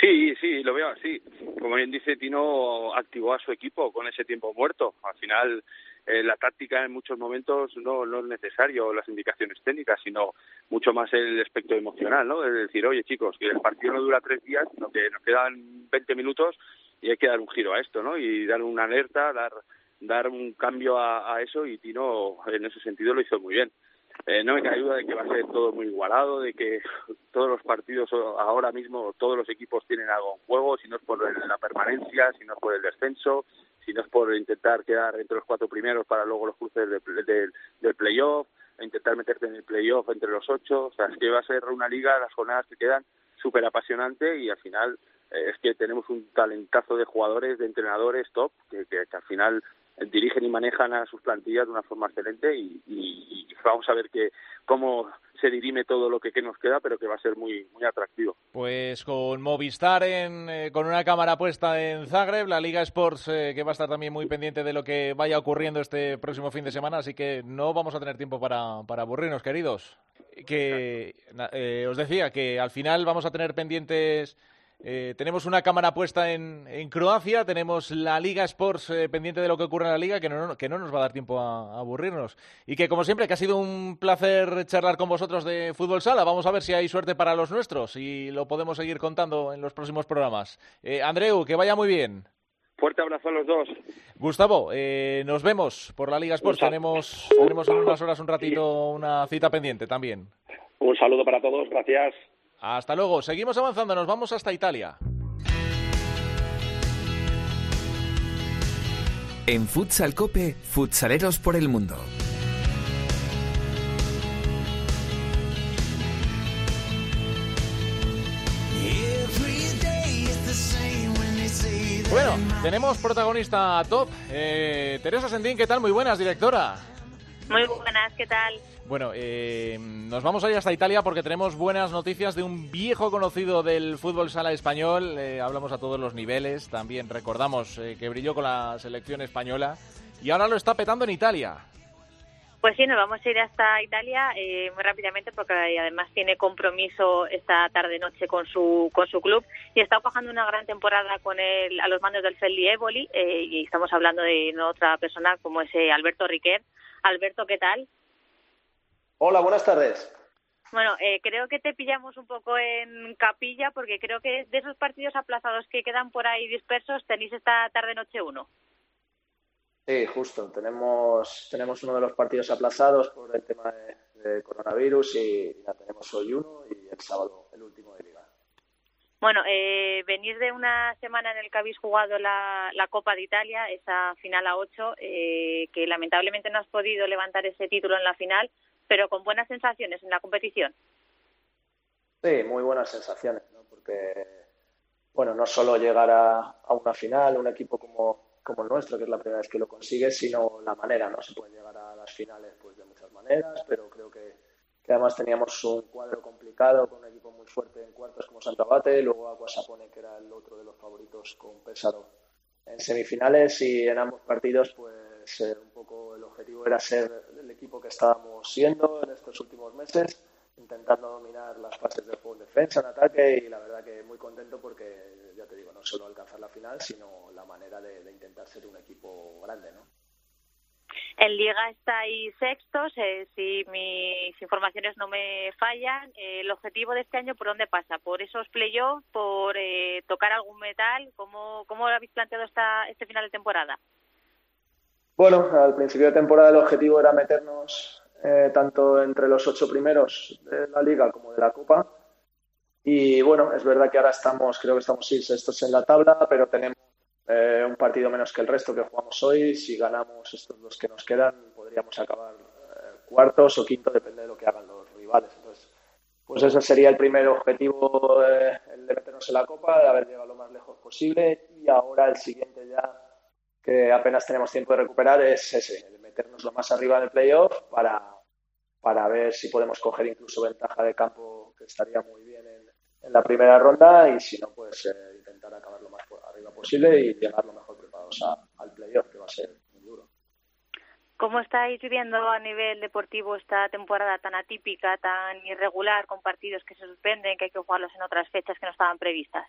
Sí, sí, lo veo así. Como bien dice Tino, activó a su equipo con ese tiempo muerto. Al final, eh, la táctica en muchos momentos no, no es necesario las indicaciones técnicas, sino mucho más el aspecto emocional, ¿no? Es decir, oye chicos, que el partido no dura tres días, sino que nos quedan 20 minutos y hay que dar un giro a esto, ¿no? Y dar una alerta, dar dar un cambio a, a eso y Tino en ese sentido lo hizo muy bien. Eh, no me cae duda de que va a ser todo muy igualado, de que todos los partidos ahora mismo, todos los equipos tienen algo en juego, si no es por la permanencia, si no es por el descenso, si no es por intentar quedar entre los cuatro primeros para luego los cruces del, del, playoff, intentar meterte en el playoff entre los ocho, o sea, es que va a ser una liga, las jornadas que quedan, súper apasionante y al final eh, es que tenemos un talentazo de jugadores, de entrenadores top, que, que, que al final dirigen y manejan a sus plantillas de una forma excelente y, y, vamos a ver que cómo se dirime todo lo que, que, nos queda, pero que va a ser muy muy atractivo. Pues con Movistar en, eh, con una cámara puesta en Zagreb, la Liga Sports eh, que va a estar también muy pendiente de lo que vaya ocurriendo este próximo fin de semana, así que no vamos a tener tiempo para, para aburrirnos, queridos. Que eh, os decía que al final vamos a tener pendientes eh, tenemos una cámara puesta en, en, Croacia, tenemos la Liga Sports eh, pendiente de lo que ocurre en la Liga, que no, que no nos va a dar tiempo a, a, aburrirnos. Y que, como siempre, que ha sido un placer charlar con vosotros de Fútbol Sala. Vamos a ver si hay suerte para los nuestros y lo podemos seguir contando en los próximos programas. Eh, Andreu, que vaya muy bien. Fuerte abrazo a los dos. Gustavo, nos vemos por la Liga Sports. Tenemos, tenemos en unas horas un ratito una cita pendiente también. Un saludo para todos, gracias. Hasta luego. Seguimos avanzando. Nos vamos hasta Italia. En Futsal Cope, futsaleros por el mundo. Bueno, tenemos protagonista top. Eh, Teresa Sendín, ¿qué tal? Muy buenas, directora. Muy buenas, ¿qué tal? Bueno, eh, nos vamos a ir hasta Italia porque tenemos buenas noticias de un viejo conocido del fútbol sala español. Eh, hablamos a todos los niveles. También recordamos eh, que brilló con la selección española y ahora lo está petando en Italia. Pues sí, nos vamos a ir hasta Italia eh, muy rápidamente porque además tiene compromiso esta tarde-noche con su con su club y está bajando una gran temporada con el, a los mandos del Feldi Évoli eh, y estamos hablando de otra persona como ese Alberto Riquer. Alberto, ¿qué tal? Hola, buenas tardes. Bueno, eh, creo que te pillamos un poco en capilla porque creo que de esos partidos aplazados que quedan por ahí dispersos tenéis esta tarde-noche uno. Sí, justo. Tenemos, tenemos uno de los partidos aplazados por el tema de, de coronavirus y ya tenemos hoy uno y el sábado el último de liga. Bueno, eh, venir de una semana en el que habéis jugado la, la Copa de Italia, esa final a ocho, eh, que lamentablemente no has podido levantar ese título en la final, pero con buenas sensaciones en la competición. Sí, muy buenas sensaciones, ¿no? porque, bueno, no solo llegar a, a una final, un equipo como como el nuestro, que es la primera vez que lo consigue, sino la manera, ¿no? Se puede llegar a las finales pues de muchas maneras, pero creo que, además teníamos un cuadro complicado con un equipo muy fuerte en cuartos como Santa Bate, luego Agua Sapone, que era el otro de los favoritos con Pesaro en semifinales y en ambos partidos pues un poco el objetivo era ser el equipo que estábamos siendo en estos últimos meses intentando dominar las fases de juego en defensa, en ataque y la verdad que muy contento porque, ya te digo, no solo alcanzar la final, sino la manera de, intentar ser un equipo grande, ¿no? En Liga estáis sextos, eh, si mis informaciones no me fallan. Eh, ¿El objetivo de este año por dónde pasa? ¿Por esos playoffs? ¿Por eh, tocar algún metal? ¿Cómo, ¿Cómo habéis planteado esta, este final de temporada? Bueno, al principio de temporada el objetivo era meternos eh, tanto entre los ocho primeros de la liga como de la Copa. Y bueno, es verdad que ahora estamos, creo que estamos sí, sextos en la tabla, pero tenemos eh, un partido menos que el resto que jugamos hoy. Si ganamos estos dos que nos quedan, podríamos acabar eh, cuartos o quinto, depende de lo que hagan los rivales. Entonces, pues ese sería el primer objetivo, eh, el de meternos en la Copa, de haber llegado lo más lejos posible. Y ahora el siguiente ya, que apenas tenemos tiempo de recuperar, es ese, el meternos lo más arriba en el playoff para, para ver si podemos coger incluso ventaja de campo, que estaría muy bien en, la primera ronda, y si no, pues eh, intentar acabar lo más arriba posible y llegar lo mejor preparados a, al playoff, que va a ser muy duro. ¿Cómo estáis viviendo a nivel deportivo esta temporada tan atípica, tan irregular, con partidos que se suspenden, que hay que jugarlos en otras fechas que no estaban previstas?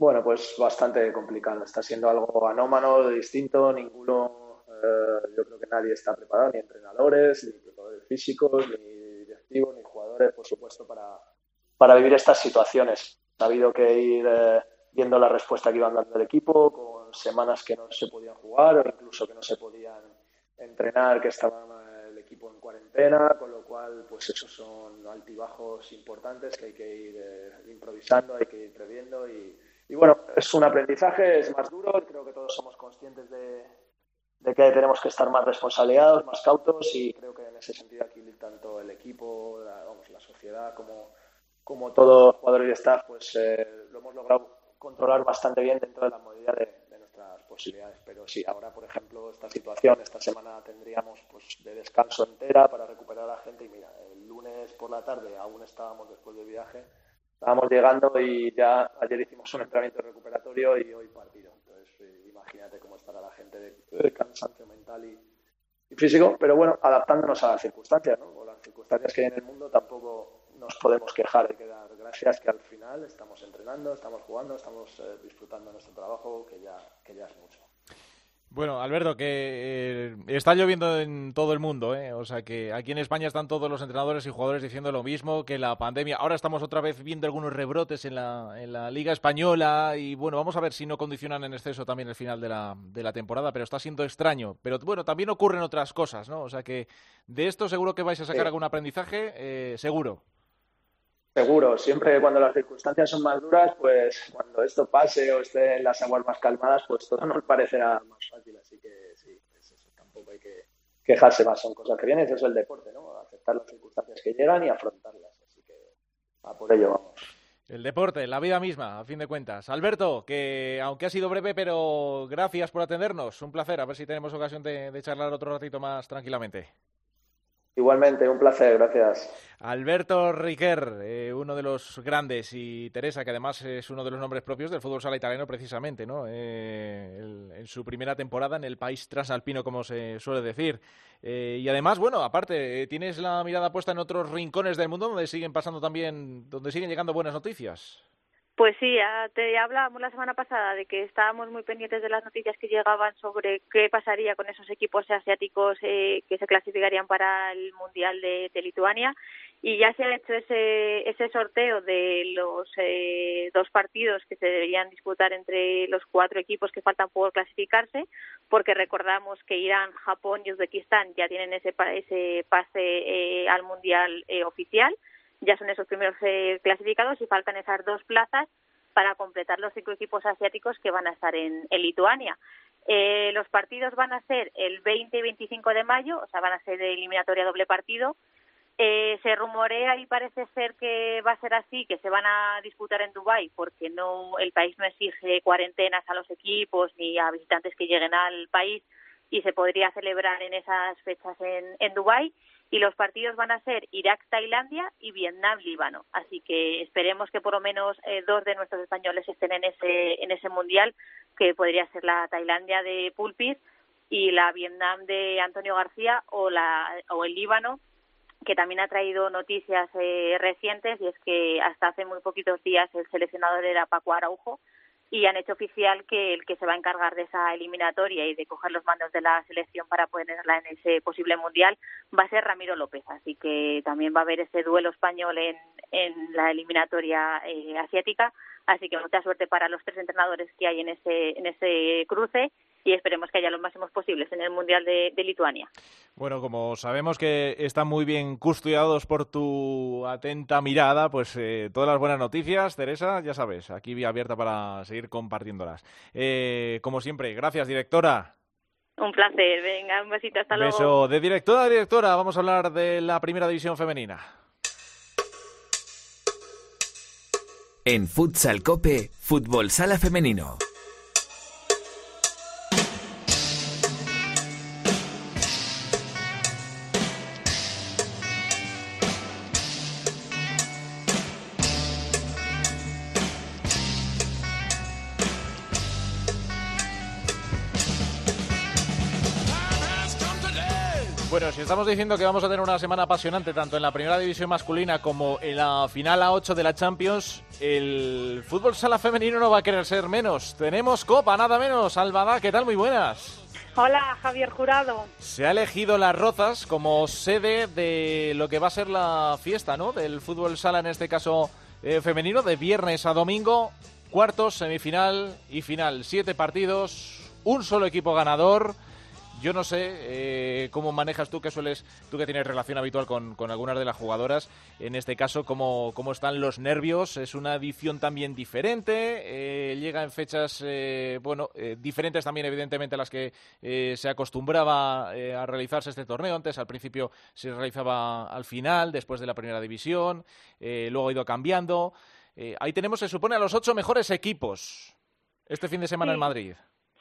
Bueno, pues bastante complicado. Está siendo algo anómalo, distinto. Ninguno, eh, yo creo que nadie está preparado, ni entrenadores, ni preparadores físicos, ni directivos, ni jugadores, por supuesto, para, para vivir estas situaciones. Ha habido que ir eh, viendo la respuesta que iban dando el equipo, con semanas que no se podían jugar o incluso que no se podían entrenar, que estaba el equipo en cuarentena, con lo cual, pues esos son altibajos importantes que hay que ir eh, improvisando, hay que ir previendo y, y, bueno, es un aprendizaje, es más duro, creo que todos somos conscientes de, de que tenemos que estar más responsabilizados, más cautos y creo que en ese sentido aquí tanto el equipo, la, vamos, la sociedad como, como todos jugadores y staff, pues eh, lo hemos logrado controlar bastante bien dentro de la de, de, nuestras posibilidades. Pero sí, ahora, por ejemplo, esta situación, esta semana tendríamos pues de descanso entera para recuperar a la gente y mira, el lunes por la tarde aún estábamos después del viaje, estábamos llegando y ya ayer hicimos un entrenamiento recuperatorio y hoy partido. Entonces, eh, imagínate cómo estará la gente de, cansancio mental y, y, físico, pero bueno, adaptándonos a las circunstancias, ¿no? O las circunstancias que hay en el mundo tampoco nos podemos quejar, hay que dar gracias que al final estamos entrenando, estamos jugando, estamos eh, disfrutando de nuestro trabajo, que ya, que ya es mucho. Bueno, Alberto, que eh, está lloviendo en todo el mundo, ¿eh? o sea que aquí en España están todos los entrenadores y jugadores diciendo lo mismo, que la pandemia, ahora estamos otra vez viendo algunos rebrotes en la, en la Liga Española y bueno, vamos a ver si no condicionan en exceso también el final de la, de la temporada, pero está siendo extraño. Pero bueno, también ocurren otras cosas, ¿no? O sea que de esto seguro que vais a sacar Sí. algún aprendizaje, eh, seguro. Seguro, siempre cuando las circunstancias son más duras, pues cuando esto pase o esté en las aguas más calmadas, pues todo nos parecerá más fácil. Así que sí, es eso, tampoco hay que quejarse más, son cosas que vienen, eso es el deporte, ¿no? Aceptar las circunstancias que llegan y afrontarlas. Así que a por ello vamos. El deporte, la vida misma, a fin de cuentas. Alberto, que aunque ha sido breve, pero gracias por atendernos. Un placer. A ver si tenemos ocasión de, de charlar otro ratito más tranquilamente. Igualmente, un placer, gracias. Alberto Riquer, eh, uno de los grandes, y Teresa, que además es uno de los nombres propios del fútbol sala italiano precisamente, ¿no? Eh, en su primera temporada en el país transalpino, como se suele decir. Eh, y además, bueno, aparte, eh, tienes la mirada puesta en otros rincones del mundo donde siguen pasando también, donde siguen llegando buenas noticias. Pues sí, ya te hablábamos la semana pasada de que estábamos muy pendientes de las noticias que llegaban sobre qué pasaría con esos equipos asiáticos eh, que se clasificarían para el Mundial de, Lituania. Y ya se ha hecho ese, ese sorteo de los eh, dos partidos que se deberían disputar entre los cuatro equipos que faltan por clasificarse, porque recordamos que Irán, Japón y Uzbekistán ya tienen ese, ese pase eh, al Mundial eh, oficial ya son esos primeros eh, clasificados y faltan esas dos plazas para completar los cinco equipos asiáticos que van a estar en, Lituania. Eh, los partidos van a ser el 20 y 25 de mayo, o sea, van a ser de eliminatoria doble partido. Eh, se rumorea y parece ser que va a ser así, que se van a disputar en Dubái, porque no el país no exige cuarentenas a los equipos ni a visitantes que lleguen al país y se podría celebrar en esas fechas en, en Dubái y los partidos van a ser Irak-Tailandia y Vietnam-Líbano. Así que esperemos que por lo menos eh, dos de nuestros españoles estén en ese, en ese mundial, que podría ser la Tailandia de Pulpis y la Vietnam de Antonio García o, la, o el Líbano, que también ha traído noticias eh, recientes y es que hasta hace muy poquitos días el seleccionador era Paco Araujo, y han hecho oficial que el que se va a encargar de esa eliminatoria y de coger los mandos de la selección para ponerla en ese posible mundial va a ser Ramiro López. Así que también va a haber ese duelo español en, la eliminatoria eh, asiática. Así que mucha suerte para los tres entrenadores que hay en ese, en ese cruce y esperemos que haya los máximos posibles en el Mundial de, de, Lituania. Bueno, como sabemos que están muy bien custodiados por tu atenta mirada, pues eh, todas las buenas noticias, Teresa, ya sabes, aquí vía abierta para seguir compartiéndolas. Eh, como siempre, gracias, directora. Un placer, venga, un besito, hasta Beso luego. de directora a directora, vamos a hablar de la primera división femenina. En Futsal Cope, Fútbol Sala Femenino. Bueno, si estamos diciendo que vamos a tener una semana apasionante tanto en la primera división masculina como en la final a 8 de la Champions, el fútbol sala femenino no va a querer ser menos. Tenemos Copa, nada menos. Albada, ¿qué tal? Muy buenas. Hola, Javier Jurado. Se ha elegido Las Rozas como sede de lo que va a ser la fiesta, ¿no? Del fútbol sala, en este caso eh, femenino, de viernes a domingo, cuartos, semifinal y final. Siete partidos, un solo equipo ganador. Yo no sé eh, cómo manejas tú, que sueles, tú que tienes relación habitual con, con algunas de las jugadoras, en este caso, cómo, cómo están los nervios. Es una edición también diferente, eh, llega en fechas, eh, bueno, eh, diferentes también, evidentemente, a las que eh, se acostumbraba eh, a realizarse este torneo. Antes, al principio, se realizaba al final, después de la primera división, luego ha ido cambiando. Eh, ahí tenemos, se supone, a los ocho mejores equipos este fin de semana Sí. en Madrid.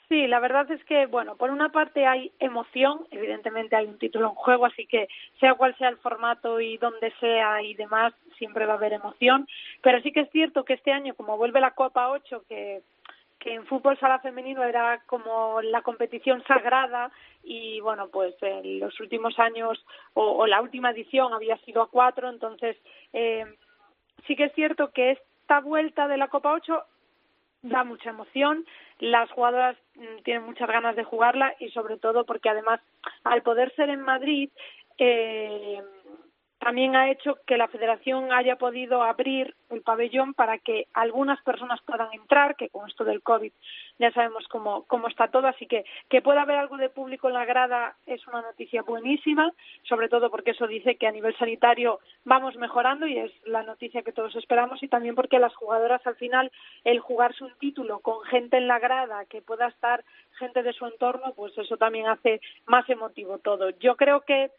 Sí, la verdad es que, bueno, por una parte hay emoción, evidentemente hay un título en juego, así que sea cual sea el formato y donde sea y demás, siempre va a haber emoción. Pero sí que es cierto que este año, como vuelve la Copa 8, que, que en fútbol sala femenino era como la competición sagrada y, bueno, pues en los últimos años o, o la última edición había sido a cuatro, entonces eh, sí que es cierto que esta vuelta de la Copa 8 da mucha emoción, las jugadoras mm, tienen muchas ganas de jugarla y sobre todo porque además al poder ser en Madrid eh, también ha hecho que la federación haya podido abrir el pabellón para que algunas personas puedan entrar, que con esto del COVID ya sabemos cómo, cómo está todo, así que que pueda haber algo de público en la grada es una noticia buenísima, sobre todo porque eso dice que a nivel sanitario vamos mejorando y es la noticia que todos esperamos y también porque las jugadoras al final el jugarse un título con gente en la grada que pueda estar gente de su entorno, pues eso también hace más emotivo todo. Yo creo que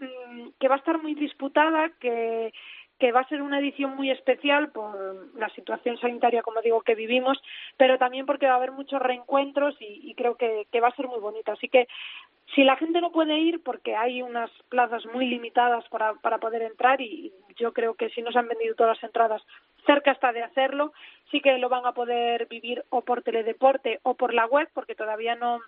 mm, que va a estar muy disputada, que, que va a ser una edición muy especial por la situación sanitaria, como digo, que vivimos, pero también porque va a haber muchos reencuentros y, y creo que, que va a ser muy bonita. Así que si la gente no puede ir, porque hay unas plazas muy limitadas para, para poder entrar y yo creo que si no se han vendido todas las entradas, cerca está de hacerlo, sí que lo van a poder vivir o por teledeporte o por la web, porque todavía no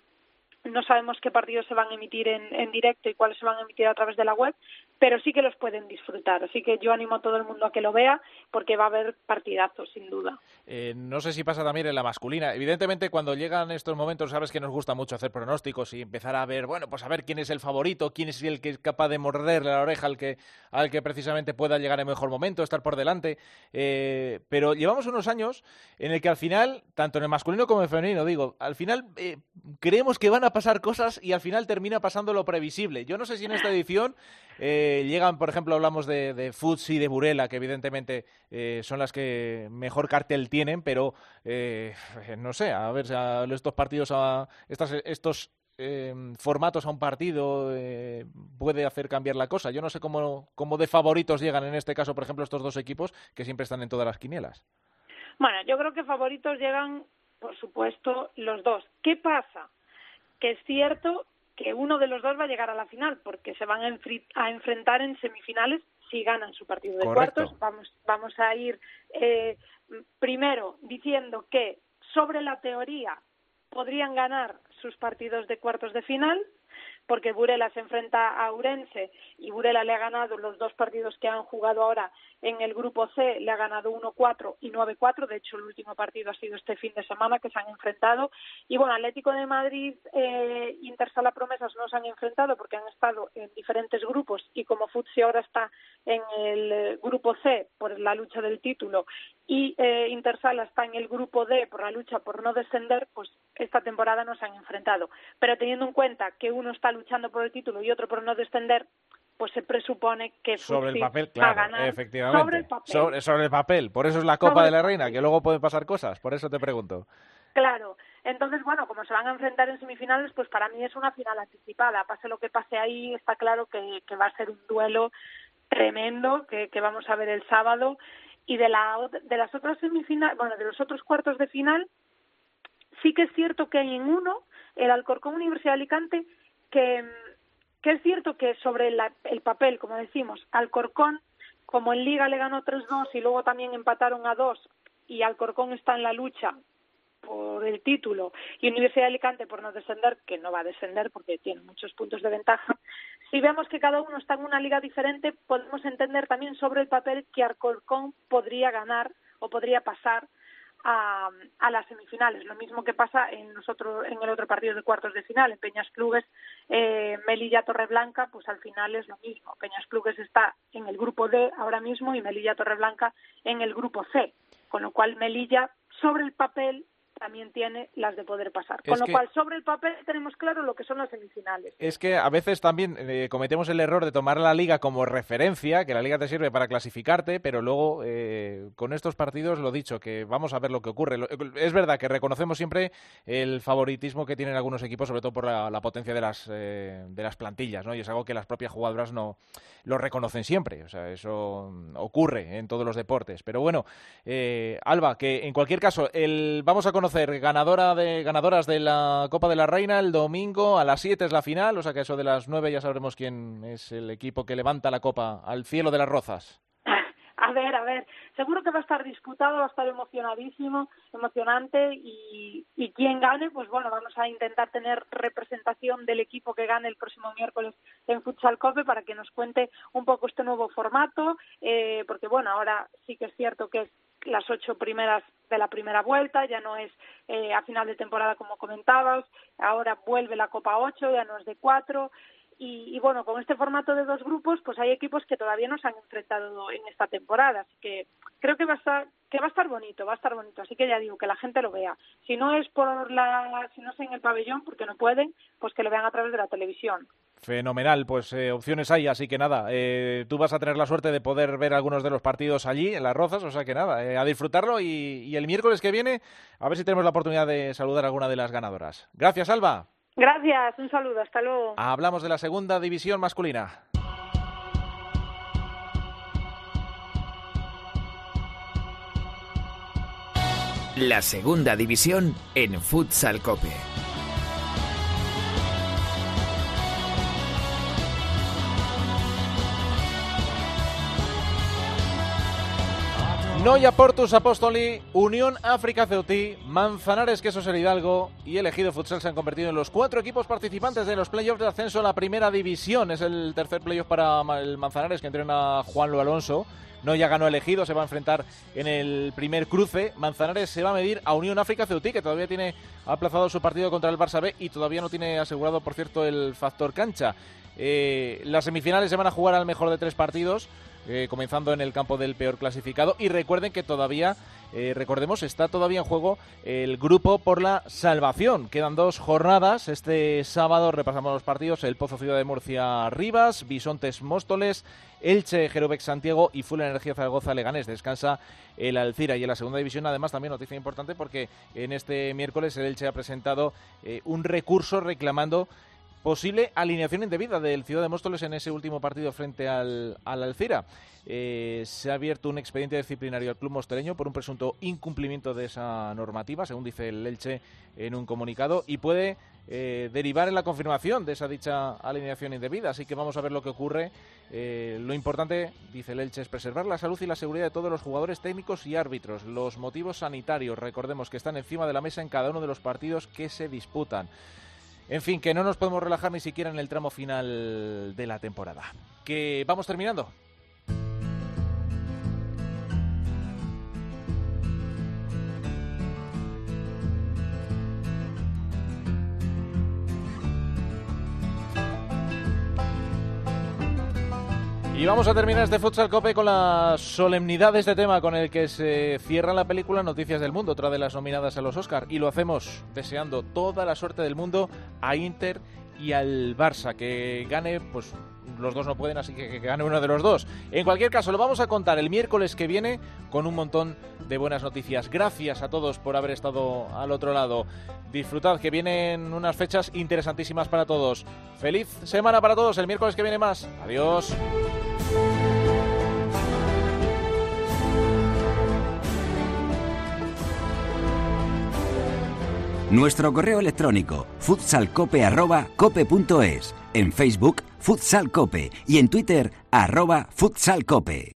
no sabemos qué partidos se van a emitir en, directo y cuáles se van a emitir a través de la web, pero sí que los pueden disfrutar. Así que yo animo a todo el mundo a que lo vea porque va a haber partidazos, sin duda. Eh, no sé si pasa también en la masculina. Evidentemente, cuando llegan estos momentos, sabes que nos gusta mucho hacer pronósticos y empezar a ver, bueno, pues a ver quién es el favorito, quién es el que es capaz de morderle la oreja al que, al que precisamente pueda llegar en mejor momento, estar por delante. Eh, pero llevamos unos años en el que al final, tanto en el masculino como en el femenino, digo, al final eh, creemos que van a pasar cosas y al final termina pasando lo previsible. Yo no sé si en esta edición eh, llegan, por ejemplo, hablamos de, de Futs y de Burela, que evidentemente eh, son las que mejor cartel tienen, pero eh, no sé, a ver, a estos partidos, a estas, estos eh, formatos a un partido eh, puede hacer cambiar la cosa. Yo no sé cómo, cómo de favoritos llegan en este caso, por ejemplo, estos dos equipos que siempre están en todas las quinielas. Bueno, yo creo que favoritos llegan, por supuesto, los dos. ¿Qué pasa? Que es cierto que uno de los dos va a llegar a la final porque se van a, enfri- a enfrentar en semifinales si ganan su partido de Correcto. cuartos. Vamos, vamos a ir eh, primero diciendo que sobre la teoría podrían ganar sus partidos de cuartos de final porque Burela se enfrenta a Urense y Burela le ha ganado los dos partidos que han jugado ahora en el grupo C, le ha ganado 1-4 y 9-4, de hecho el último partido ha sido este fin de semana que se han enfrentado. Y bueno, Atlético de Madrid e Intersala Promesas no se han enfrentado porque han estado en diferentes grupos y como Futsi ahora está en el eh, grupo C por la lucha del título y eh, Intersala está en el grupo D por la lucha por no descender, pues esta temporada no se han enfrentado. Pero teniendo en cuenta que uno está luchando por el título y otro por no descender, pues se presupone que Sobre el papel, va a claro, ganar efectivamente. sobre el papel. Sobre, sobre el papel. Por eso es la Copa Sobre de la Reina, que luego pueden pasar cosas. Por eso te pregunto. Claro, entonces bueno, como se van a enfrentar en semifinales, pues para mí es una final anticipada. Pase lo que pase ahí, está claro que, que va a ser un duelo tremendo que, que vamos a ver el sábado. Y de, la, de las otras semifinales, bueno, de los otros cuartos de final, sí que es cierto que hay en uno, el Alcorcón Universidad de Alicante, que, que es cierto que sobre la- el papel, como decimos, Alcorcón, como en Liga le ganó 3-2 y luego también empataron a 2 y Alcorcón está en la lucha por el título y Universidad de Alicante por no descender, que no va a descender porque tiene muchos puntos de ventaja, si vemos que cada uno está en una liga diferente, podemos entender también sobre el papel que Alcorcón podría ganar o podría pasar a, a, las semifinales. Lo mismo que pasa en nosotros en el otro partido de cuartos de final, en Peñas Clubes, eh, Melilla Torreblanca, pues al final es lo mismo. Peñas Clubes está en el grupo D ahora mismo y Melilla Torreblanca en el grupo C, con lo cual Melilla sobre el papel también tiene las de poder pasar. Con Es lo que- cual, sobre el papel tenemos claro lo que son las semifinales. Es que a veces también eh, cometemos el error de tomar la liga como referencia, que la liga te sirve para clasificarte, pero luego eh, con estos partidos lo dicho, que vamos a ver lo que ocurre. Es verdad que reconocemos siempre el favoritismo que tienen algunos equipos, sobre todo por la, la potencia de las, eh, de las plantillas, ¿no? Y es algo que las propias jugadoras no lo reconocen siempre. O sea, eso mm, ocurre en todos los deportes. Pero bueno, eh, Alba, que en cualquier caso, el, vamos a conocer ganadora de, ganadoras de la Copa de la Reina el domingo a las 7 es la final, o sea que eso de las 9 ya sabremos quién es el equipo que levanta la Copa al cielo de las rozas. A ver, a ver, seguro que va a estar disputado, va a estar emocionadísimo, emocionante y, y quien gane, pues bueno, vamos a intentar tener representación del equipo que gane el próximo miércoles en Futsal Cope para que nos cuente un poco este nuevo formato, eh, porque bueno, ahora sí que es cierto que es las ocho primeras de la primera vuelta, ya no es eh, a final de temporada como comentabas, ahora vuelve la Copa 8, ya no es de cuatro, y, y, bueno, con este formato de dos grupos, pues hay equipos que todavía no se han enfrentado en esta temporada, así que creo que va a estar que va a estar bonito, va a estar bonito, así que ya digo que la gente lo vea. Si no es por la, si no es en el pabellón, porque no pueden, pues que lo vean a través de la televisión. Fenomenal, pues eh, opciones hay, así que nada, eh, tú vas a tener la suerte de poder ver algunos de los partidos allí, en las Rozas, o sea que nada, eh, a disfrutarlo y, y el miércoles que viene a ver si tenemos la oportunidad de saludar a alguna de las ganadoras. Gracias, Alba. Gracias, un saludo, hasta luego. Hablamos de la segunda división masculina. La segunda división en Futsal Cope. Noia Portus Apóstoli, Unión África Ceutí, Manzanares Quesos el Hidalgo y el Ejido Futsal se han convertido en los cuatro equipos participantes de los playoffs de ascenso a la primera división. Es el tercer playoff para el Manzanares que entrena Juan Lo Alonso. Noya ganó el Ejido, se va a enfrentar en el primer cruce. Manzanares se va a medir a Unión África Ceutí, que todavía tiene aplazado su partido contra el Barça B y todavía no tiene asegurado, por cierto, el factor cancha. Eh, las semifinales se van a jugar al mejor de tres partidos, eh, comenzando en el campo del peor clasificado. Y recuerden que todavía, eh, recordemos, está todavía en juego el grupo por la salvación. Quedan dos jornadas. Este sábado repasamos los partidos: el Pozo Ciudad de Murcia Rivas, Bisontes Móstoles, Elche Jerubex Santiago y Full Energía Zaragoza Leganés. Descansa el Alcira y en la segunda división, además, también noticia importante porque en este miércoles el Elche ha presentado eh, un recurso reclamando posible alineación indebida del Ciudad de Móstoles en ese último partido frente al, al Alcira. Eh, se ha abierto un expediente disciplinario al club mostoleño por un presunto incumplimiento de esa normativa, según dice el Elche en un comunicado, y puede eh, derivar en la confirmación de esa dicha alineación indebida. Así que vamos a ver lo que ocurre. Eh, lo importante, dice el Elche, es preservar la salud y la seguridad de todos los jugadores técnicos y árbitros. Los motivos sanitarios, recordemos que están encima de la mesa en cada uno de los partidos que se disputan. En fin, que no nos podemos relajar ni siquiera en el tramo final de la temporada. Que vamos terminando. Vamos a terminar este Futsal Cope con la solemnidad de este tema con el que se cierra la película Noticias del Mundo, otra de las nominadas a los Oscar. Y lo hacemos deseando toda la suerte del mundo a Inter y al Barça. Que gane, pues los dos no pueden, así que que gane uno de los dos. En cualquier caso, lo vamos a contar el miércoles que viene con un montón de buenas noticias. Gracias a todos por haber estado al otro lado. Disfrutad, que vienen unas fechas interesantísimas para todos. Feliz semana para todos. El miércoles que viene más. Adiós. Nuestro correo electrónico futsalcope@cope.es, en Facebook Futsal Cope y en Twitter arroba futsalcope.